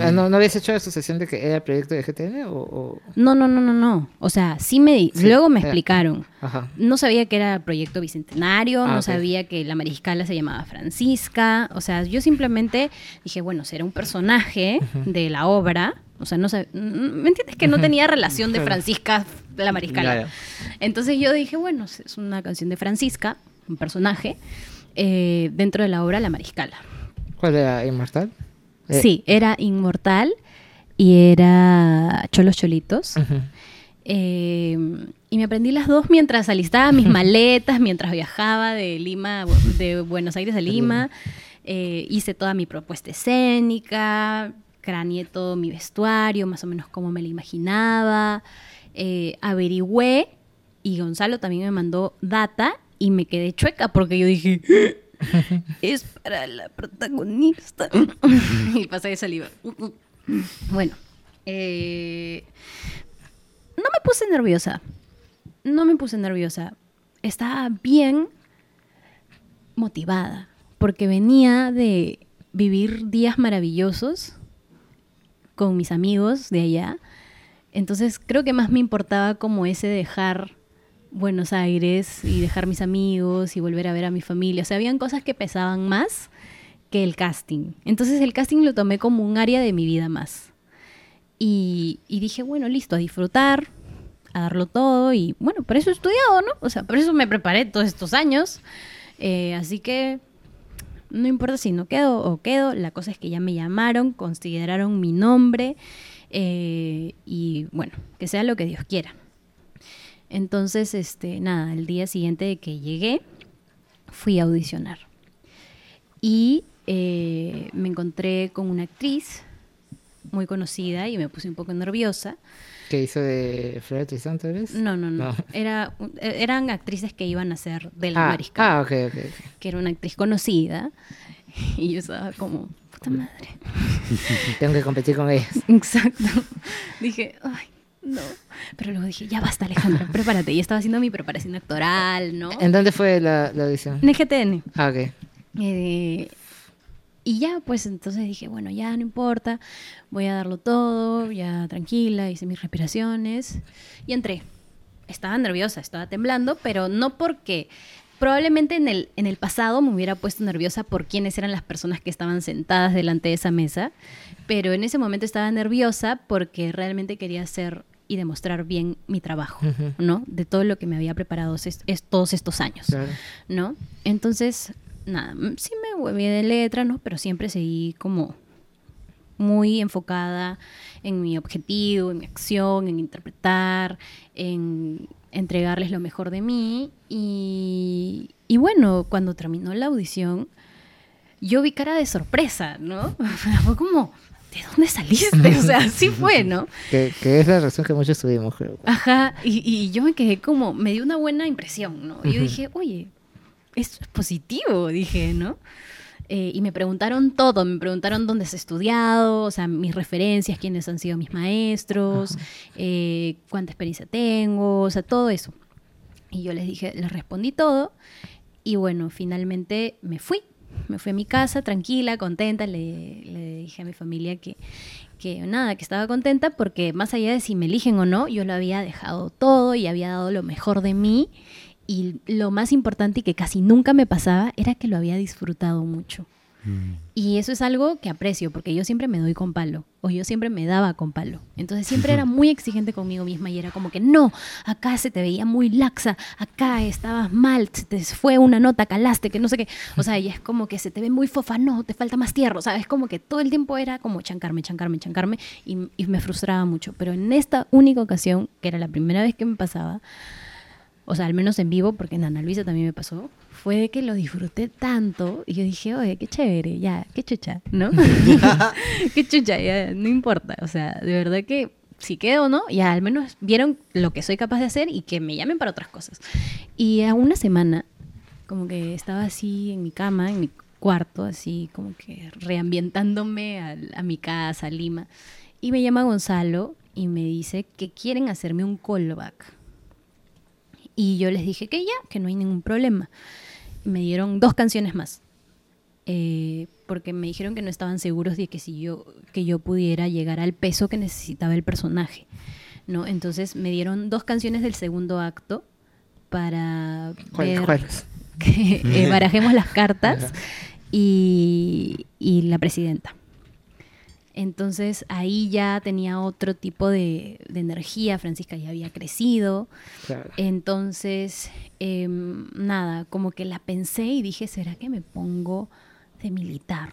A: Ah, ¿No, ¿No habías hecho la asociación de que era el proyecto de GTN? O, o-
C: No, no, no, no, no. O sea, sí me di-
A: Sí,
C: luego me explicaron.
A: Ajá.
C: No sabía que era proyecto bicentenario,
A: Ah,
C: no sabía que la mariscala se llamaba Francisca. O sea, yo simplemente dije, bueno, será un personaje de la obra. O sea, no sab- ¿me entiendes? Que no tenía relación de. Francisca la mariscala. Entonces yo dije, bueno, es una canción de Francisca, un personaje, eh, dentro de la obra La Mariscala.
A: ¿Cuál era? ¿Inmortal? Eh,
C: Sí, era Inmortal y era Cholos Cholitos. Eh, y me aprendí las dos mientras alistaba mis maletas, mientras viajaba de Lima, de Buenos Aires a Lima. Eh, hice toda mi propuesta escénica, craneé todo mi vestuario, más o menos como me lo imaginaba. Averigüé y Gonzalo también me mandó data y me quedé chueca porque yo dije, es para la protagonista. y pasé de saliva. Bueno, eh, no me puse nerviosa. No me puse nerviosa. Estaba bien motivada porque venía de vivir días maravillosos con mis amigos de allá. Entonces creo que más me importaba como ese dejar Buenos Aires y dejar mis amigos y volver a ver a mi familia. O sea, habían cosas que pesaban más que el casting. Entonces el casting lo tomé como un área de mi vida más. Y, dije, bueno, listo, a disfrutar, a darlo todo. Y bueno, por eso he estudiado, ¿no? O sea, por eso me preparé todos estos años. Eh, así que no importa si no quedo o quedo, la cosa es que ya me llamaron, consideraron mi nombre eh, y bueno, que sea lo que Dios quiera. Entonces, este, nada, el día siguiente de que llegué, fui a audicionar. Y eh, me encontré con una actriz muy conocida y me puse un poco nerviosa.
A: ¿Qué hizo de Flora Tristán, tal vez?
C: No, no, no.
A: No.
C: Era, eh, eran actrices que iban a ser de la
A: Ah,
C: Mariscal,
A: ah, ok, ok.
C: que era una actriz conocida. Y yo estaba como, puta madre.
A: Tengo que competir con ellas.
C: Exacto. Dije, ay, no. Pero luego dije, ya basta, Alejandra, prepárate. Y estaba haciendo mi preparación actoral, ¿no?
A: ¿En dónde fue la, la audición?
C: En GTN.
A: Ah, ok.
C: Eh, y ya, pues entonces dije, bueno, ya no importa, voy a darlo todo, ya tranquila, hice mis respiraciones y entré. Estaba nerviosa, estaba temblando, pero no porque probablemente en el, en el pasado me hubiera puesto nerviosa por quiénes eran las personas que estaban sentadas delante de esa mesa, pero en ese momento estaba nerviosa porque realmente quería hacer y demostrar bien mi trabajo. ¿no? De todo lo que me había preparado es- es- todos estos años.
A: Claro.
C: ¿no? Entonces, nada, mm, sí me bien de letra, ¿no? Pero siempre seguí como muy enfocada en mi objetivo, en mi acción, en interpretar, en entregarles lo mejor de mí. Y, y bueno, cuando terminó la audición, yo vi cara de sorpresa, ¿no? Fue como, ¿de dónde saliste? O sea, así fue, ¿no?
A: Que, que es la razón que muchos tuvimos, creo.
C: Ajá, y, y yo me quedé como, me dio una buena impresión, ¿no? Y yo dije, oye, esto es positivo, dije, ¿no? Eh, y me preguntaron todo, me preguntaron dónde has estudiado, o sea, mis referencias, quiénes han sido mis maestros, eh, cuánta experiencia tengo, o sea, todo eso. Y yo les dije, les respondí todo, y bueno, finalmente me fui. Me fui a mi casa tranquila, contenta, le, le dije a mi familia que, que nada, que estaba contenta porque más allá de si me eligen o no, yo lo había dejado todo y había dado lo mejor de mí y lo más importante y que casi nunca me pasaba era que lo había disfrutado mucho. Y eso es algo que aprecio porque yo siempre me doy con palo o yo siempre me daba con palo. Entonces siempre era muy exigente conmigo misma y era como que no, acá se te veía muy laxa, acá estabas mal, te fue una nota, calaste, que no sé qué. O sea, y es como que se te ve muy fofa, no, te falta más tierra. O sea, es como que todo el tiempo era como chancarme, chancarme, chancarme y, y me frustraba mucho. Pero en esta única ocasión, que era la primera vez que me pasaba, o sea, al menos en vivo, porque en Ana Luisa también me pasó, fue de que lo disfruté tanto y yo dije, oye, qué chévere, ya, qué chucha, ¿no? qué chucha, ya, no importa. O sea, de verdad que si quedo o no, ya al menos vieron lo que soy capaz de hacer y que me llamen para otras cosas. Y a una semana, como que estaba así en mi cama, en mi cuarto, así como que reambientándome a, a mi casa, a Lima, y me llama Gonzalo y me dice que quieren hacerme un callback. Y yo les dije que ya, que no hay ningún problema. Me dieron dos canciones más. Eh, porque me dijeron que no estaban seguros de que si yo que yo pudiera llegar al peso que necesitaba el personaje no entonces me dieron dos canciones del segundo acto para que eh, barajemos las cartas y, y la presidenta. Entonces ahí ya tenía otro tipo de, de energía, Francisca ya había crecido,
A: Claro.
C: entonces em, nada, como que la pensé y dije, ¿será que me pongo de militar?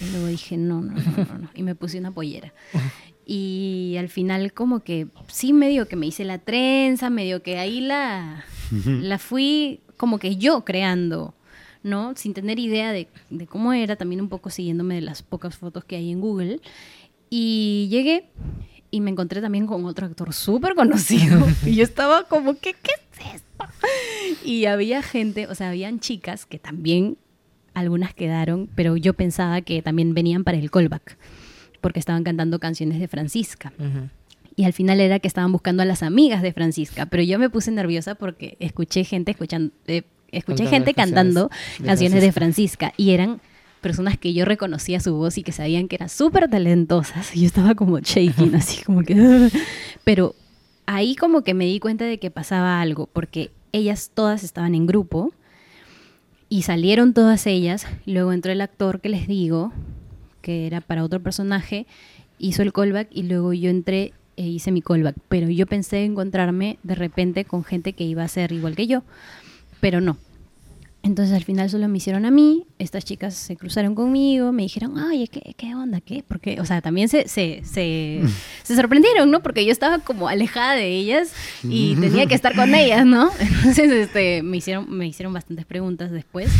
C: Y luego dije, no, no, no, no, no. Y me puse una pollera. Y al final como que sí medio que me hice la trenza, medio que ahí la, la fui como que yo creando, ¿no? Sin tener idea de, de cómo era, también un poco siguiéndome de las pocas fotos que hay en Google. Y llegué y me encontré también con otro actor súper conocido. y yo estaba como, ¿qué, ¿qué es esto? Y había gente, o sea, habían chicas que también, algunas quedaron, pero yo pensaba que también venían para el callback, porque estaban cantando canciones de Francisca. Y al final era que estaban buscando a las amigas de Francisca, pero yo me puse nerviosa porque escuché gente escuchando, eh, escuché gente cantando
A: de
C: canciones de Francisca y eran personas que yo reconocía su voz y que sabían que eran súper talentosas. Y yo estaba como shaking, así como que... Pero ahí como que me di cuenta de que pasaba algo, porque ellas todas estaban en grupo y salieron todas ellas. Luego entró el actor que les digo, que era para otro personaje, hizo el callback y luego yo entré e hice mi callback. Pero yo pensé encontrarme de repente con gente que iba a ser igual que yo, pero no. Entonces al final solo me hicieron a mí, estas chicas se cruzaron conmigo, me dijeron, ay, ¿qué, qué onda? ¿Qué? Porque, o sea, también se, se, se, se sorprendieron, ¿no? Porque yo estaba como alejada de ellas y tenía que estar con ellas, ¿no? Entonces este, me, hicieron, me hicieron bastantes preguntas después.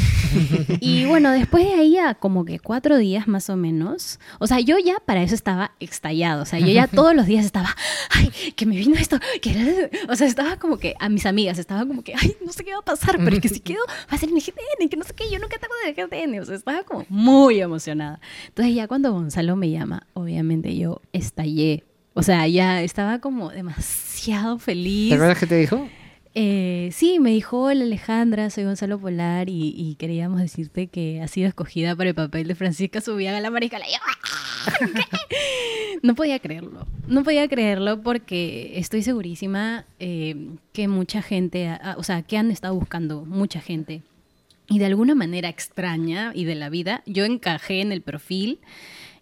C: Y bueno, después de ahí a como que cuatro días más o menos, o sea, yo ya para eso estaba estallado, o sea, yo ya todos los días estaba, ay, que me vino esto, que era- o sea, estaba como que a mis amigas, estaba como que, ay, no sé qué va a pasar, pero es que si quedo, va a ser mi GTN, que no sé qué, yo nunca tengo de GTN, o sea, estaba como muy emocionada. Entonces ya cuando Gonzalo me llama, obviamente yo estallé, o sea, ya estaba como demasiado feliz.
A: ¿Te acuerdas qué te dijo?
C: Eh, sí, me dijo, hola Alejandra, soy Gonzalo Polar y, y queríamos decirte que has sido escogida para el papel de Francisca Subiaga la Mariscala. "Ah, ¿qué?". No podía creerlo, no podía creerlo porque estoy segurísima eh, que mucha gente, o sea, que han estado buscando mucha gente y de alguna manera extraña y de la vida, yo encajé en el perfil.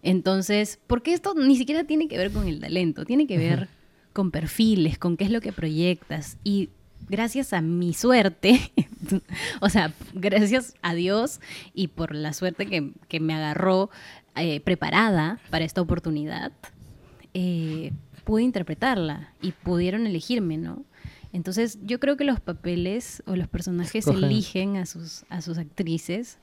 C: Entonces, porque esto ni siquiera tiene que ver con el talento, tiene que ver con perfiles, con qué es lo que proyectas. Y gracias a mi suerte, o sea, gracias a Dios y por la suerte que, que me agarró eh, preparada para esta oportunidad, eh, pude interpretarla y pudieron elegirme, ¿no? Entonces yo creo que los papeles o los personajes
A: Escogen.
C: eligen a sus, a sus actrices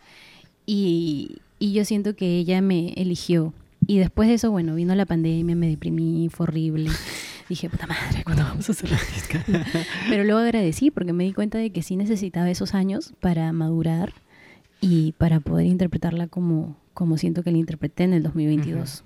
C: y, y yo siento que ella me eligió. Y después de eso, bueno, vino la pandemia, me deprimí, fue horrible. Dije, puta madre, ¿cuándo vamos a hacer la Mariscala? Pero luego agradecí porque me di cuenta de que sí necesitaba esos años para madurar y para poder interpretarla como, como siento que la interpreté en el 2022.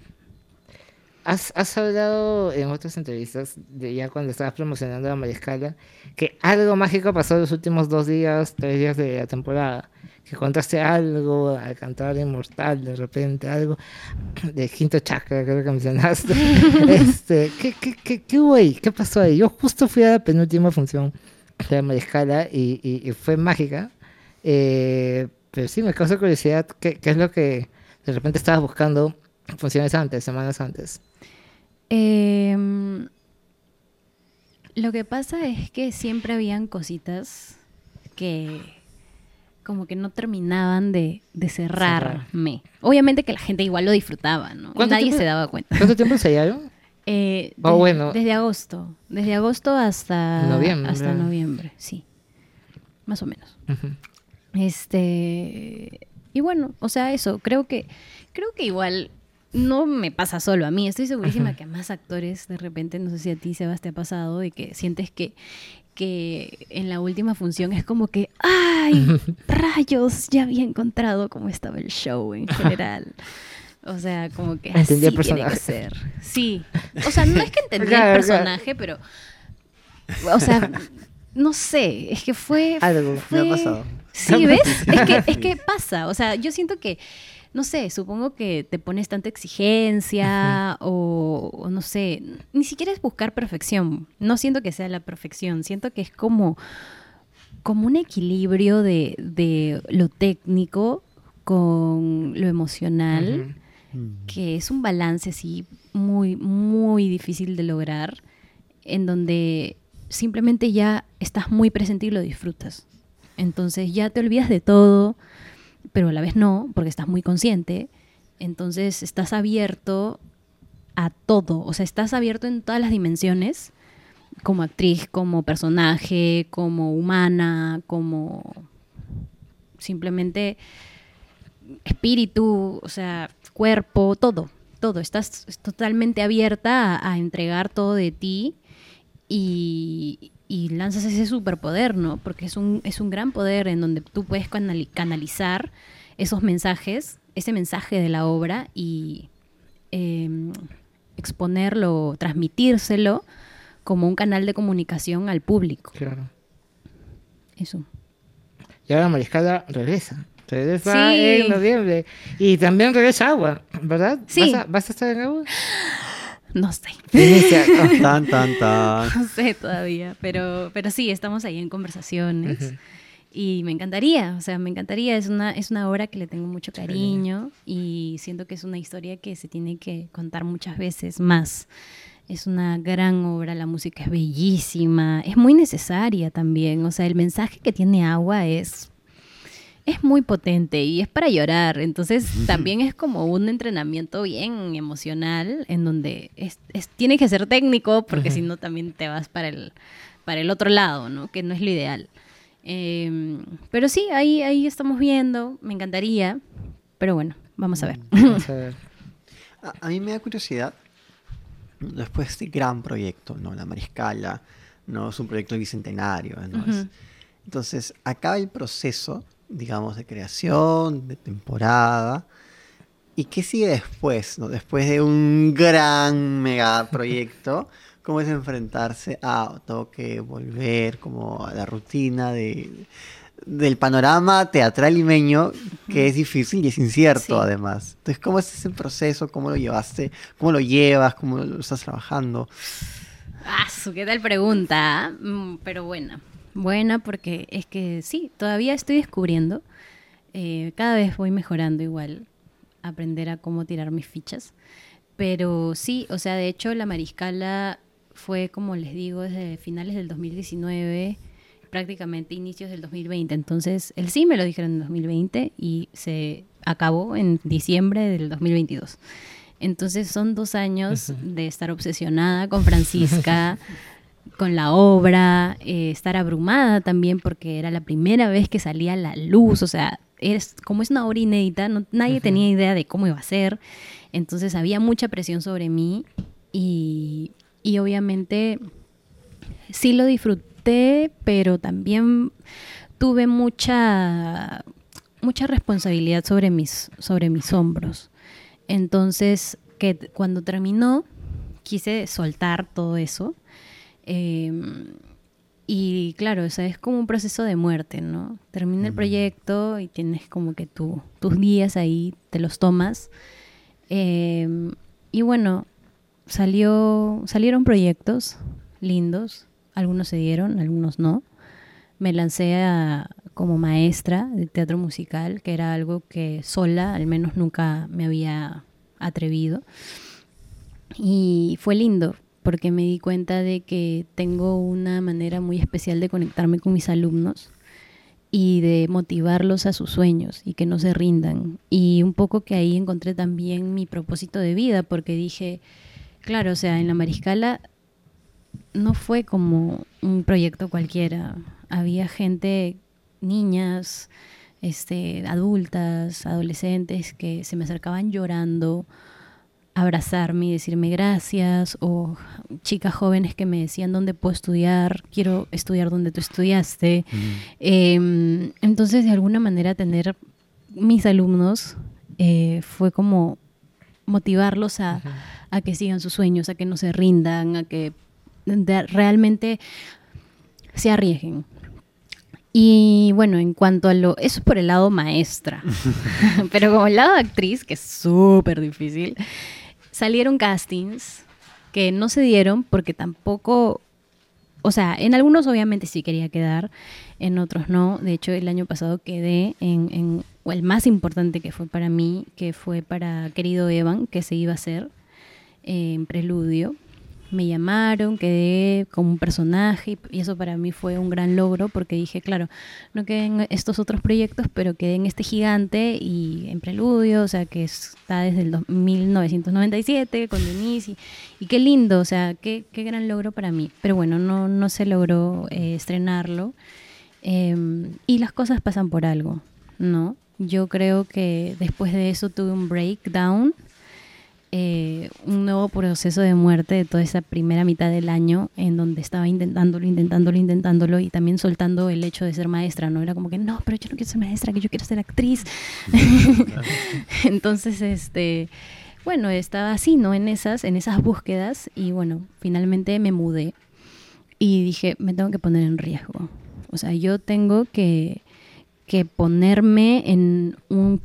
A: Has, has hablado en otras entrevistas, de ya cuando estabas promocionando la Mariscala, que algo mágico pasó los últimos dos días, tres días de la temporada. Que contaste algo al cantar Inmortal, de repente, algo de quinto chakra, creo que mencionaste. este, ¿qué, qué, qué, qué hubo ahí? ¿Qué pasó ahí? Yo justo fui a la penúltima función de la Mariscala y, y- y fue mágica. Eh, pero sí, me causa curiosidad, ¿qué, ¿qué es lo que de repente estabas buscando funciones antes, semanas antes?
C: Em, lo que pasa es que siempre habían cositas que como que no terminaban de, de cerrarme. Obviamente que la gente igual lo disfrutaba, ¿no? Y
A: ¿Cuánto
C: Nadie
A: tiempo-
C: se daba cuenta.
A: ¿Cuánto tiempo ensayaron?
C: Eh,
A: Ah,
C: de-
A: bueno.
C: Desde agosto. Desde agosto hasta
A: Noviembre.
C: Hasta noviembre, sí. Más o menos. Este. Y bueno, o sea, eso. Creo que. Creo que igual. No me pasa solo a mí, estoy segurísima
A: Ajá.
C: que a más actores de repente, no sé si a ti, Sebas, te ha pasado, de que sientes que, que en la última función es como que, ¡ay! ¡Rayos! Ya había encontrado cómo estaba el show en general. O sea, como que así
A: Entendí el
C: tiene que
A: personaje.
C: ser. Sí. O sea, no es que entendí
A: Claro,
C: el
A: claro.
C: personaje, pero. O sea, no sé. Es que fue.
A: Algo.
B: Me ha
C: fue-
B: pasado.
C: Sí, ¿ves? Es que, es que pasa. O sea, yo siento que. No sé, supongo que te pones tanta exigencia o, o no sé, ni siquiera es buscar perfección. No siento que sea la perfección, siento que es como, como un equilibrio de, de lo técnico con lo emocional
A: Ujú.
C: que es un balance así muy, muy difícil de lograr, en donde simplemente ya estás muy presente y lo disfrutas. Entonces ya te olvidas de todo, pero a la vez no, porque estás muy consciente. Entonces estás abierto a todo, o sea, estás abierto en todas las dimensiones, como actriz, como personaje, como humana, como simplemente espíritu, o sea, cuerpo, todo, todo. Estás totalmente abierta a, a entregar todo de ti y, y lanzas ese superpoder, ¿no? Porque es un, es un gran poder en donde tú puedes canali- canalizar esos mensajes, ese mensaje de la obra y em, exponerlo, transmitírselo como un canal de comunicación al público.
A: Claro.
C: Eso.
A: Y ahora Mariscala regresa. Regresa
C: Sí.
A: en noviembre. Y también regresa Agua, ¿verdad?
C: Sí.
A: ¿Vas a, vas a estar en Agua?
C: No sé.
A: Oh.
B: Tan, tan, tan.
C: No sé todavía, pero, pero sí, estamos ahí en conversaciones. Y me encantaría, o sea, me encantaría. Es una, es una obra que le tengo mucho cariño y siento que es una historia que se tiene que contar muchas veces más. Es una gran obra, la música es bellísima, es muy necesaria también. O sea, el mensaje que tiene Agua es, es muy potente y es para llorar. Entonces, también es como un entrenamiento bien emocional en donde es, es- tiene que ser técnico porque si no también te vas para el, para el otro lado, ¿no? Que no es lo ideal. Eh, pero sí, ahí, ahí estamos viendo, me encantaría, pero bueno, vamos a ver.
A: Vamos a ver.
B: A, a mí me da curiosidad, después de este gran proyecto, ¿no? La Mariscala, ¿no? Es un proyecto bicentenario, ¿no? Entonces, acaba el proceso, digamos, de creación, de temporada. ¿Y qué sigue después, no? Después de un gran mega proyecto, ¿cómo es enfrentarse a, tengo que volver como a la rutina de, del panorama teatral limeño, que es difícil y es incierto
C: Sí.
B: además? Entonces, ¿cómo es ese proceso? ¿Cómo lo llevaste? ¿Cómo lo llevas? ¿Cómo lo estás trabajando?
C: Ah, su, ¿qué tal pregunta? ah? Mm, pero buena, buena porque es que sí, todavía estoy descubriendo. Eh, cada vez voy mejorando igual, aprender a cómo tirar mis fichas. Pero sí, o sea, de hecho la Mariscala fue, como les digo, desde finales del 2019. prácticamente inicios del 2020. Entonces, el sí me lo dijeron en 2020 y se acabó en diciembre del 2022. Entonces son dos años de estar obsesionada con Francisca, con la obra, eh, estar abrumada también porque era la primera vez que salía la luz, o sea, es, como es una obra inédita, nadie tenía idea de cómo iba a ser, entonces había mucha presión sobre mí y, y obviamente sí lo disfruté, pero también tuve mucha, mucha responsabilidad sobre mis, sobre mis hombros. Entonces, que cuando terminó, quise soltar todo eso Em, y claro, o sea, es como un proceso de muerte, ¿no? Termina el proyecto y tienes como que tu, tus días ahí, te los tomas. Em, y bueno, salió, salieron proyectos lindos, algunos se dieron, algunos no. Me lancé a, como maestra de teatro musical, que era algo que sola, al menos nunca me había atrevido. Y fue lindo, porque me di cuenta de que tengo una manera muy especial de conectarme con mis alumnos y de motivarlos a sus sueños y que no se rindan. Y un poco que ahí encontré también mi propósito de vida, porque dije, claro, o sea, en la Mariscala no fue como un proyecto cualquiera. Había gente, niñas, este, adultas, adolescentes, que se me acercaban llorando abrazarme y decirme gracias, o chicas jóvenes que me decían dónde puedo estudiar, quiero estudiar donde tú estudiaste. Em, entonces, de alguna manera, tener mis alumnos eh, fue como motivarlos a, a, que sigan sus sueños, a que no se rindan, a que realmente se arriesguen. Y bueno, en cuanto a lo, eso es por el lado maestra, pero como el lado actriz, que es súper difícil, salieron castings que no se dieron porque tampoco, o sea, en algunos obviamente sí quería quedar, en otros no. De hecho, el año pasado quedé en, en el más importante que fue para mí, que fue para Querido Evan, que se iba a hacer eh, en Preludio me llamaron, quedé como un personaje y eso para mí fue un gran logro porque dije, claro, no quedé en estos otros proyectos, pero quedé en este gigante y en Preludio, o sea, que está desde el 1997 con Denise y, qué lindo, o sea, qué, qué, gran logro para mí. Pero bueno, no, no se logró eh, estrenarlo em, y las cosas pasan por algo, ¿no? Yo creo que después de eso tuve un breakdown eh, un nuevo proceso de muerte de toda esa primera mitad del año en donde estaba intentándolo, intentándolo, intentándolo y también soltando el hecho de ser maestra, ¿no? Era como que, no, pero yo no quiero ser maestra, que yo quiero ser actriz. Entonces, este, bueno, estaba así, ¿no? En esas, en esas búsquedas y bueno, finalmente me mudé y dije, me tengo que poner en riesgo. O sea, yo tengo que, que ponerme en un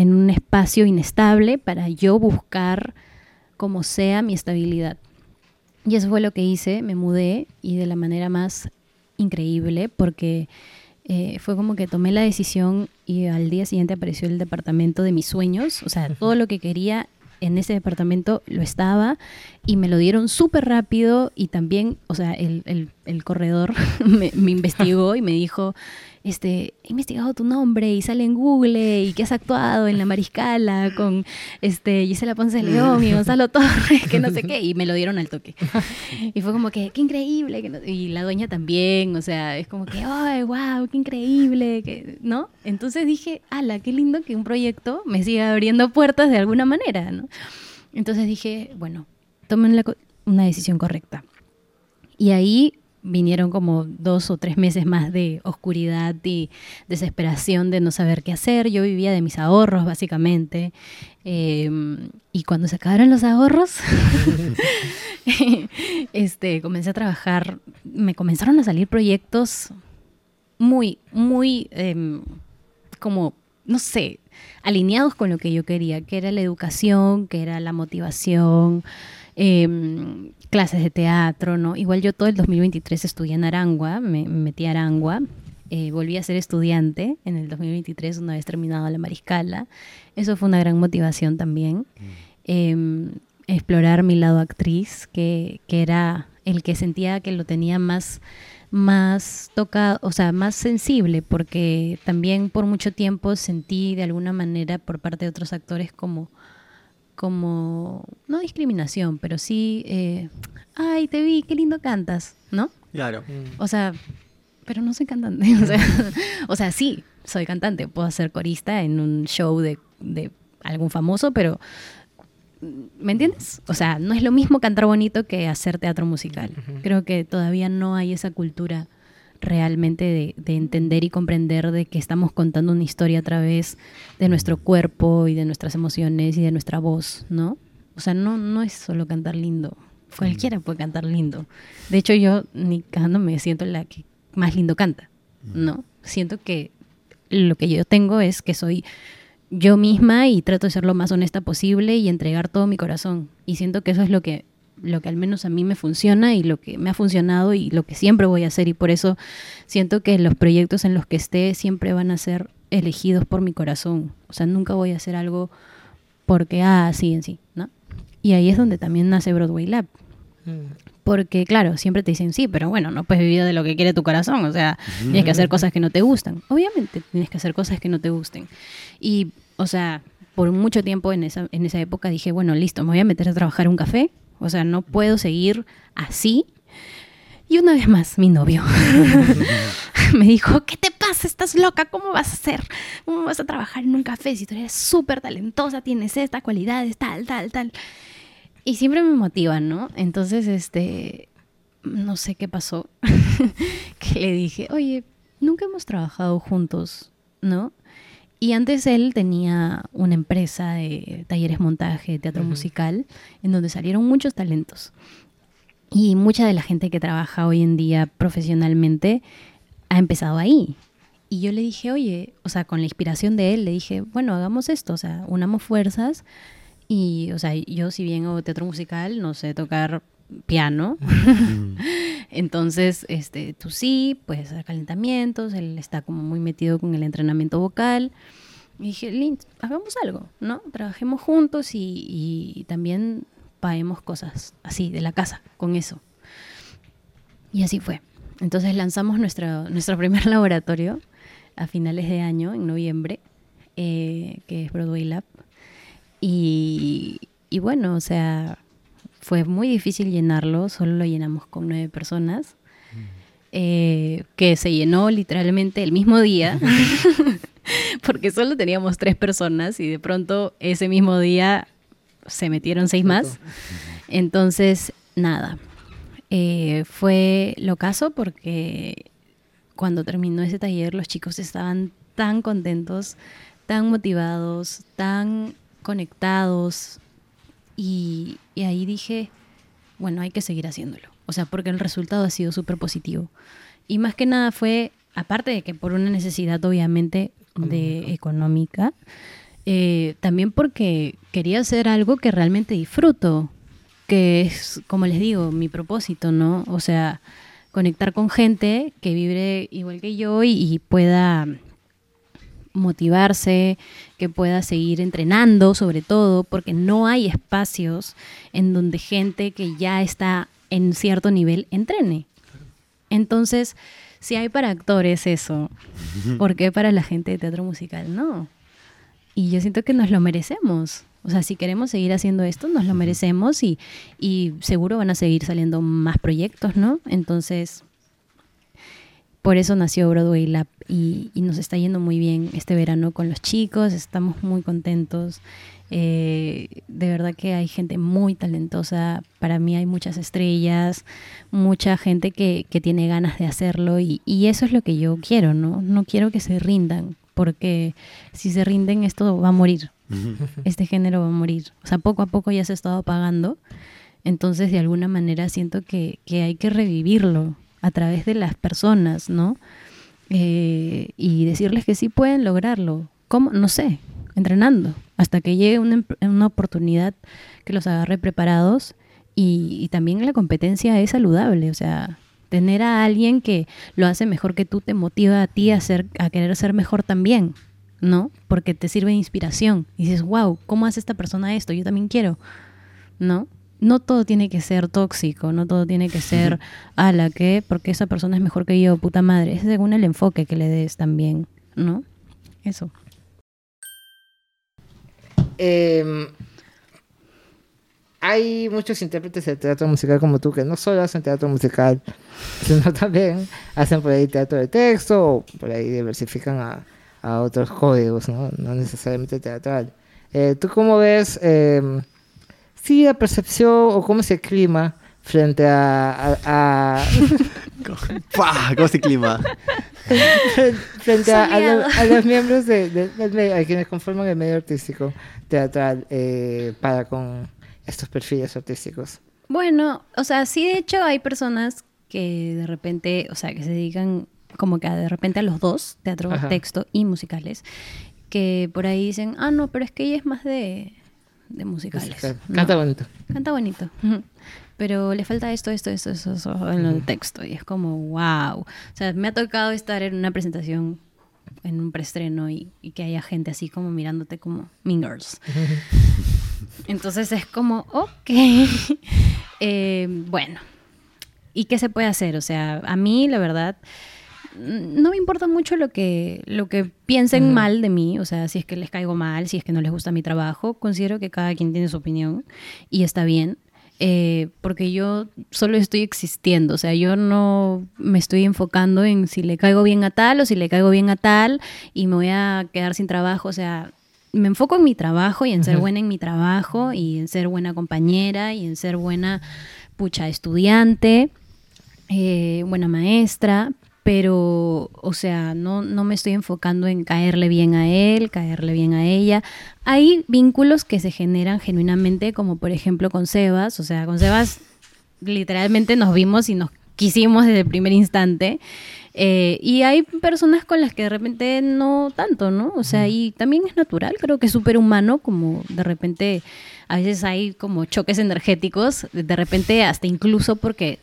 C: en un espacio inestable para yo buscar como sea mi estabilidad. Y eso fue lo que hice, me mudé y de la manera más increíble porque eh, fue como que tomé la decisión y al día siguiente apareció el departamento de mis sueños, o sea, todo lo que quería en ese departamento lo estaba y me lo dieron súper rápido y también, o sea, el, corredor me, me investigó y me dijo, este, he investigado tu nombre y sale en Google y que has actuado en La Mariscala con este, Gisela Ponce de León y Gonzalo Torres, que no sé qué, y me lo dieron al toque. Y fue como que, qué increíble, y la dueña también, o sea, es como que, ay, wow, qué increíble, que, ¿no? Entonces dije, ala, qué lindo que un proyecto me siga abriendo puertas de alguna manera, ¿no? Entonces dije, bueno, tomen una decisión correcta. Y ahí vinieron como dos o tres meses más de oscuridad y desesperación de no saber qué hacer. Yo vivía de mis ahorros, básicamente. Em, y cuando se acabaron los ahorros, este, comencé a trabajar. Me comenzaron a salir proyectos muy, muy, em, como, no sé, alineados con lo que yo quería, que era la educación, que era la motivación. Eh, clases de teatro, ¿no? Igual yo todo el 2023 estudié en Arangua, me, metí a Arangua, eh, volví a ser estudiante en el 2023 una vez terminado la Mariscala. Eso fue una gran motivación también. Em, explorar mi lado actriz, que, que era el que sentía que lo tenía más más tocado, o sea, más sensible, porque también por mucho tiempo sentí de alguna manera por parte de otros actores como, como no discriminación, pero sí, eh, ay, te vi, qué lindo cantas, ¿no?
B: Claro.
A: Mm.
C: O sea, pero no soy cantante. O sea, o sea, sí, soy cantante. Puedo ser corista en un show de, de algún famoso, pero ¿me entiendes? O sea, no es lo mismo cantar bonito que hacer teatro musical. Creo que todavía no hay esa cultura realmente de, de entender y comprender de que estamos contando una historia a través de nuestro cuerpo y de nuestras emociones y de nuestra voz, ¿no? O sea, no, no es solo cantar lindo. Cualquiera puede cantar lindo. De hecho, yo ni cantando me siento la que más lindo canta, ¿no? Siento que lo que yo tengo es que soy yo misma y trato de ser lo más honesta posible y entregar todo mi corazón. Y siento que eso es lo que, lo que al menos a mí me funciona y lo que me ha funcionado y lo que siempre voy a hacer. Y por eso siento que los proyectos en los que esté siempre van a ser elegidos por mi corazón. O sea, nunca voy a hacer algo porque, ah, sí, en sí, ¿no? Y ahí es donde también nace Broadway Lab.
A: Mm.
C: Porque, claro, siempre te dicen, sí, pero bueno, no puedes vivir de lo que quiere tu corazón. O sea, tienes que hacer cosas que no te gustan. Obviamente, tienes que hacer cosas que no te gusten. Y, o sea, por mucho tiempo en esa, en esa época dije, bueno, listo, me voy a meter a trabajar un café. O sea, no puedo seguir así. Y una vez más, mi novio me dijo, ¿qué te pasa? ¿Estás loca? ¿Cómo vas a hacer? ¿Cómo vas a trabajar en un café si tú eres súper talentosa, tienes estas cualidades, tal, tal, tal? Y siempre me motivan, ¿no? Entonces, este, no sé qué pasó, que le dije, oye, nunca hemos trabajado juntos, ¿no? Y antes él tenía una empresa de talleres montaje, teatro musical, en donde salieron muchos talentos. Y mucha de la gente que trabaja hoy en día profesionalmente ha empezado ahí. Y yo le dije, oye, o sea, con la inspiración de él, le dije, bueno, hagamos esto, o sea, unamos fuerzas. Y, o sea, yo si bien hago teatro musical, no sé tocar piano. Entonces, este, tú sí, puedes hacer calentamientos, él está como muy metido con el entrenamiento vocal. Y dije, Lynn, hagamos algo, ¿no? Trabajemos juntos y, y también paguemos cosas así de la casa con eso. Y así fue. Entonces lanzamos nuestro, nuestro primer laboratorio a finales de año, en noviembre, eh, que es Broadway Lab. Y, y bueno, o sea, fue muy difícil llenarlo, solo lo llenamos con nueve personas, eh, que se llenó literalmente el mismo día, porque solo teníamos tres personas y de pronto ese mismo día se metieron seis más. Entonces, nada, eh, fue lo caso porque cuando terminó ese taller los chicos estaban tan contentos, tan motivados, tan conectados y, y ahí dije, bueno, hay que seguir haciéndolo. O sea, porque el resultado ha sido súper positivo. Y más que nada fue, aparte de que por una necesidad obviamente de económica, eh, también porque quería hacer algo que realmente disfruto, que es, como les digo, mi propósito, ¿no? O sea, conectar con gente que vibre igual que yo y, y pueda motivarse, que pueda seguir entrenando sobre todo, porque no hay espacios en donde gente que ya está en cierto nivel entrene. Entonces, si hay para actores eso, ¿por qué para la gente de teatro musical no? Y yo siento que nos lo merecemos. O sea, si queremos seguir haciendo esto, nos lo merecemos y, y seguro van a seguir saliendo más proyectos, ¿no? Entonces, por eso nació Broadway Lab y, y nos está yendo muy bien este verano con los chicos, estamos muy contentos. Eh, de verdad que hay gente muy talentosa, para mí hay muchas estrellas, mucha gente que, que tiene ganas de hacerlo y, y eso es lo que yo quiero, ¿no? No quiero que se rindan, porque si se rinden esto va a morir, este género va a morir. O sea, poco a poco ya se ha estado apagando, entonces de alguna manera siento que, que hay que revivirlo a través de las personas, ¿no? Eh, y decirles que sí pueden lograrlo. ¿Cómo? No sé, entrenando, hasta que llegue una, una oportunidad que los agarre preparados y, y, también la competencia es saludable, o sea, tener a alguien que lo hace mejor que tú te motiva a ti a, ser, a querer ser mejor también, ¿no? Porque te sirve de inspiración y dices, wow, ¿cómo hace esta persona esto? Yo también quiero, ¿no? No todo tiene que ser tóxico, no todo tiene que ser a la que, porque esa persona es mejor que yo, puta madre. Es según el enfoque que le des también, ¿no? Eso.
A: Em, hay muchos intérpretes de teatro musical como tú que no solo hacen teatro musical, sino también hacen por ahí teatro de texto o por ahí diversifican a, a otros códigos, ¿no? No necesariamente teatral. Eh, ¿Tú cómo ves, eh, sí, la percepción o cómo se clima frente a... a, a
B: ¡Pah! ¿Cómo se clima?
A: frente a, a los, a los miembros de, de- del medio, a quienes conforman el medio artístico teatral eh, para con estos perfiles artísticos?
C: Bueno, o sea, sí, de hecho hay personas que de repente, o sea, que se dedican como que de repente a los dos, teatro,
A: Ajá.
C: texto y musicales, que por ahí dicen, ah, no, pero es que ella es más de, de musicales.
A: Musical.
C: ¿no?
A: Canta bonito.
C: Canta bonito. Pero le falta esto, esto, esto, eso, eso en el texto. Y es como, wow. O sea, me ha tocado estar en una presentación, en un preestreno, y, y que haya gente así como mirándote como Mean Girls. Entonces es como, ok. Eh, bueno. ¿Y qué se puede hacer? O sea, a mí, la verdad, no me importa mucho lo que, lo que piensen mal de mí, o sea, si es que les caigo mal, si es que no les gusta mi trabajo, considero que cada quien tiene su opinión y está bien, eh, porque yo solo estoy existiendo, o sea, yo no me estoy enfocando en si le caigo bien a tal o si le caigo bien a tal y me voy a quedar sin trabajo, o sea, me enfoco en mi trabajo y en ser buena en mi trabajo y en ser buena compañera y en ser buena, pucha, estudiante eh, buena maestra, pero, o sea, no, no me estoy enfocando en caerle bien a él, caerle bien a ella. Hay vínculos que se generan genuinamente, como por ejemplo con Sebas, o sea, con Sebas literalmente nos vimos y nos quisimos desde el primer instante. Eh, y hay personas con las que de repente no tanto, ¿no? O sea, y también es natural, creo que es súper humano, como de repente a veces hay como choques energéticos, de repente hasta incluso porque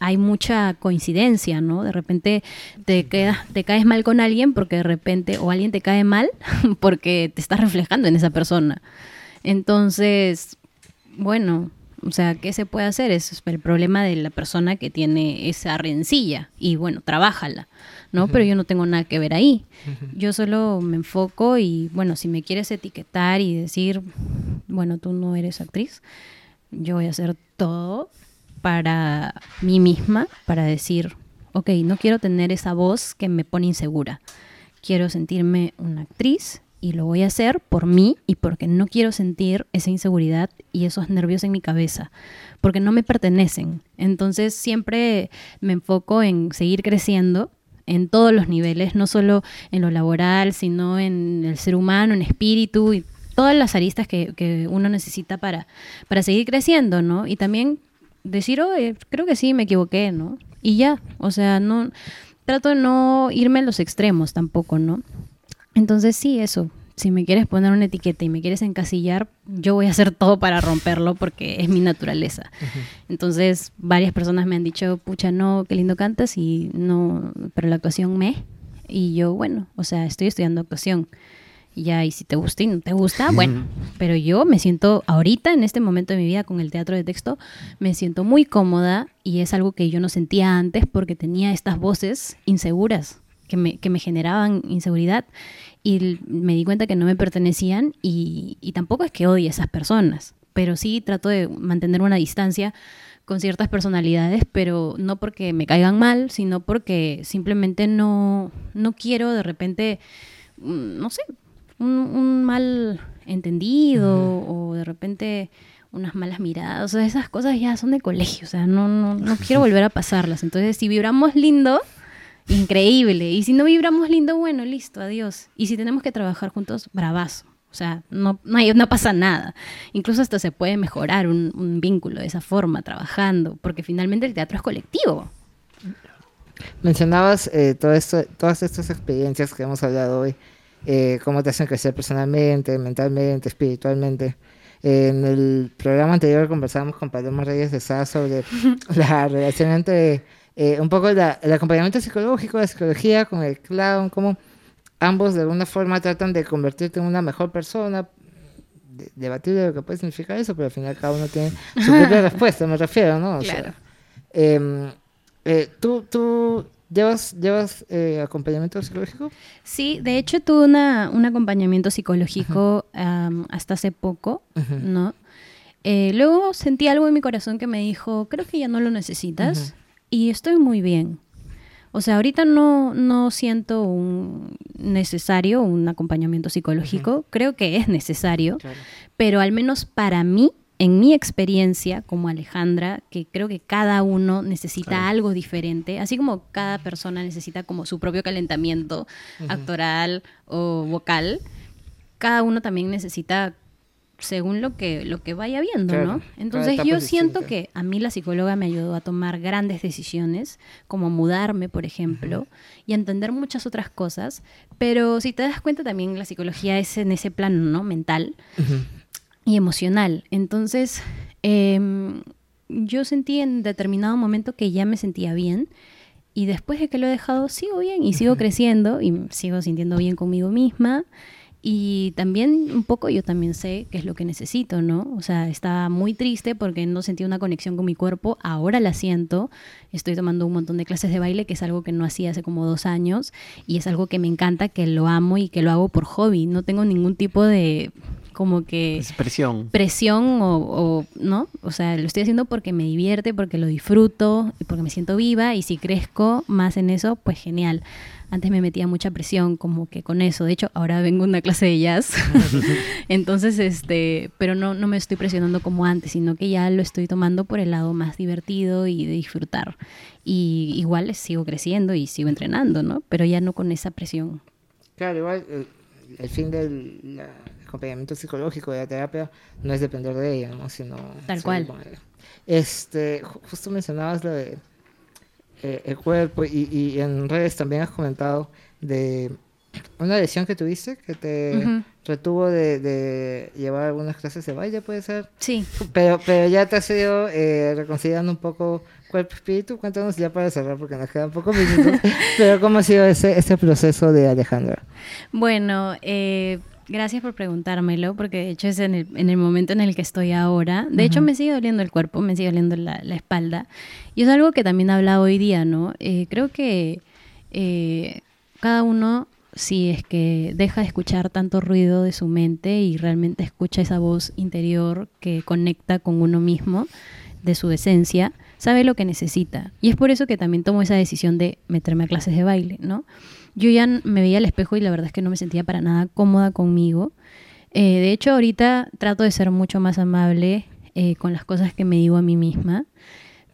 C: hay mucha coincidencia, ¿no? De repente te, quedas, te caes mal con alguien porque de repente, o alguien te cae mal porque te estás reflejando en esa persona. Entonces, bueno, o sea, ¿qué se puede hacer? Es el problema de la persona que tiene esa rencilla y bueno, trabájala, ¿no? Pero yo no tengo nada que ver ahí. Yo solo me enfoco y bueno, si me quieres etiquetar y decir, bueno, tú no eres actriz, yo voy a hacer todo para mí misma, para decir, ok, no quiero tener esa voz que me pone insegura. Quiero sentirme una actriz y lo voy a hacer por mí y porque no quiero sentir esa inseguridad y esos nervios en mi cabeza, porque no me pertenecen. Entonces siempre me enfoco en seguir creciendo en todos los niveles, no solo en lo laboral, sino en el ser humano, en espíritu y todas las aristas que, que uno necesita para, para seguir creciendo, ¿no? Y también decir, oye, creo que sí, me equivoqué, ¿no? Y ya, o sea, no trato de no irme a los extremos tampoco, ¿no? Entonces sí, eso. Si me quieres poner una etiqueta y me quieres encasillar, yo voy a hacer todo para romperlo porque es mi naturaleza. Entonces, varias personas me han dicho, pucha, no, qué lindo cantas y no, pero la actuación me. Y yo, bueno, o sea, estoy estudiando actuación. Y Ya, y si te gusta y no te gusta, bueno, pero yo me siento ahorita, en este momento de mi vida, con el teatro de texto, me siento muy cómoda y es algo que yo no sentía antes porque tenía estas voces inseguras que me, que me generaban inseguridad y me di cuenta que no me pertenecían y, y tampoco es que odie a esas personas, pero sí trato de mantener una distancia con ciertas personalidades, pero no porque me caigan mal, sino porque simplemente no, no quiero de repente, mm, no sé, un, un mal entendido o de repente unas malas miradas, o sea, esas cosas ya son de colegio, o sea, no, no, no quiero volver a pasarlas. Entonces, si vibramos lindo, increíble. Y si no vibramos lindo, bueno, listo, adiós. Y si tenemos que trabajar juntos, bravazo. O sea, no, no, hay- no pasa nada. Incluso hasta se puede mejorar un, un vínculo de esa forma, trabajando, porque finalmente el teatro es colectivo.
A: Mencionabas eh, todo esto, todas estas experiencias que hemos hablado hoy, eh, cómo te hacen crecer personalmente, mentalmente, espiritualmente. Eh, en el programa anterior conversábamos con Paloma Reyes de Sá sobre la relación entre eh, un poco la- el acompañamiento psicológico, la psicología con el clown, cómo ambos de alguna forma tratan de convertirte en una mejor persona, de- debatible lo que puede significar eso, pero al final cada uno tiene su propia respuesta, me refiero, ¿no? O sea,
C: Claro.
A: em, eh, ¿Tú, tú llevas, llevas eh, acompañamiento psicológico?
C: Sí, de hecho tuve una, un acompañamiento psicológico hasta hace poco. ¿no? Eh, luego sentí algo en mi corazón que me dijo, creo que ya no lo necesitas y estoy muy bien. O sea, ahorita no, no siento un necesario un acompañamiento psicológico, creo que es necesario,
A: Claro.
C: pero al menos para mí, en mi experiencia como Alejandra, que creo que cada uno necesita
B: Claro.
C: algo diferente, así como cada persona necesita como su propio calentamiento actoral o vocal, cada uno también necesita según lo que lo que vaya viendo,
A: Claro,
C: ¿no? Entonces yo siento
A: distinta.
C: que a mí la psicóloga me ayudó a tomar grandes decisiones, como mudarme, por ejemplo, y a entender muchas otras cosas, pero si te das cuenta también la psicología es en ese plano, ¿no? Mental. Y emocional. Entonces, em, yo sentí en determinado momento que ya me sentía bien y después de que lo he dejado sigo bien y sigo creciendo y sigo sintiendo bien conmigo misma. Y también un poco yo también sé qué es lo que necesito, ¿no? O sea, estaba muy triste porque no sentía una conexión con mi cuerpo, ahora la siento. Estoy tomando un montón de clases de baile, que es algo que no hacía hace como dos años, y es algo que me encanta, que lo amo y que lo hago por hobby. No tengo ningún tipo de como que
B: Expresión.
C: presión o, o, no, o sea, lo estoy haciendo porque me divierte, porque lo disfruto y porque me siento viva y si crezco más en eso, pues genial. Antes me metía mucha presión como que con eso, de hecho ahora vengo a una clase de jazz, entonces este, pero no, no me estoy presionando como antes, sino que ya lo estoy tomando por el lado más divertido y de disfrutar. Y igual sigo creciendo y sigo entrenando, ¿no? Pero ya no con esa presión.
A: Claro, igual el, el fin del la- acompañamiento psicológico de la terapia no es depender de ella, ¿no? Sino
C: Tal cual.
A: Este, ju- justo mencionabas lo de eh, el cuerpo y, y en redes también has comentado de una lesión que tuviste que te retuvo de, de llevar algunas clases de baile, puede ser.
C: Sí,
A: Pero, pero ya te has ido eh, reconciliando un poco cuerpo-espíritu. Cuéntanos ya para cerrar, porque nos quedan pocos minutos. pero ¿cómo ha sido ese, ese proceso de Alejandra?
C: Bueno, eh, gracias por preguntármelo, porque de hecho es en el, en el momento en el que estoy ahora. De hecho, me sigue doliendo el cuerpo, me sigue doliendo la, la espalda. Y es algo que también he hablado hoy día, ¿no? Eh, creo que eh, cada uno, si es que deja de escuchar tanto ruido de su mente y realmente escucha esa voz interior que conecta con uno mismo, de su esencia, sabe lo que necesita. Y es por eso que también tomo esa decisión de meterme a clases de baile, ¿no? Yo ya me veía al espejo y la verdad es que no me sentía para nada cómoda conmigo. Eh, de hecho, ahorita trato de ser mucho más amable eh, con las cosas que me digo a mí misma,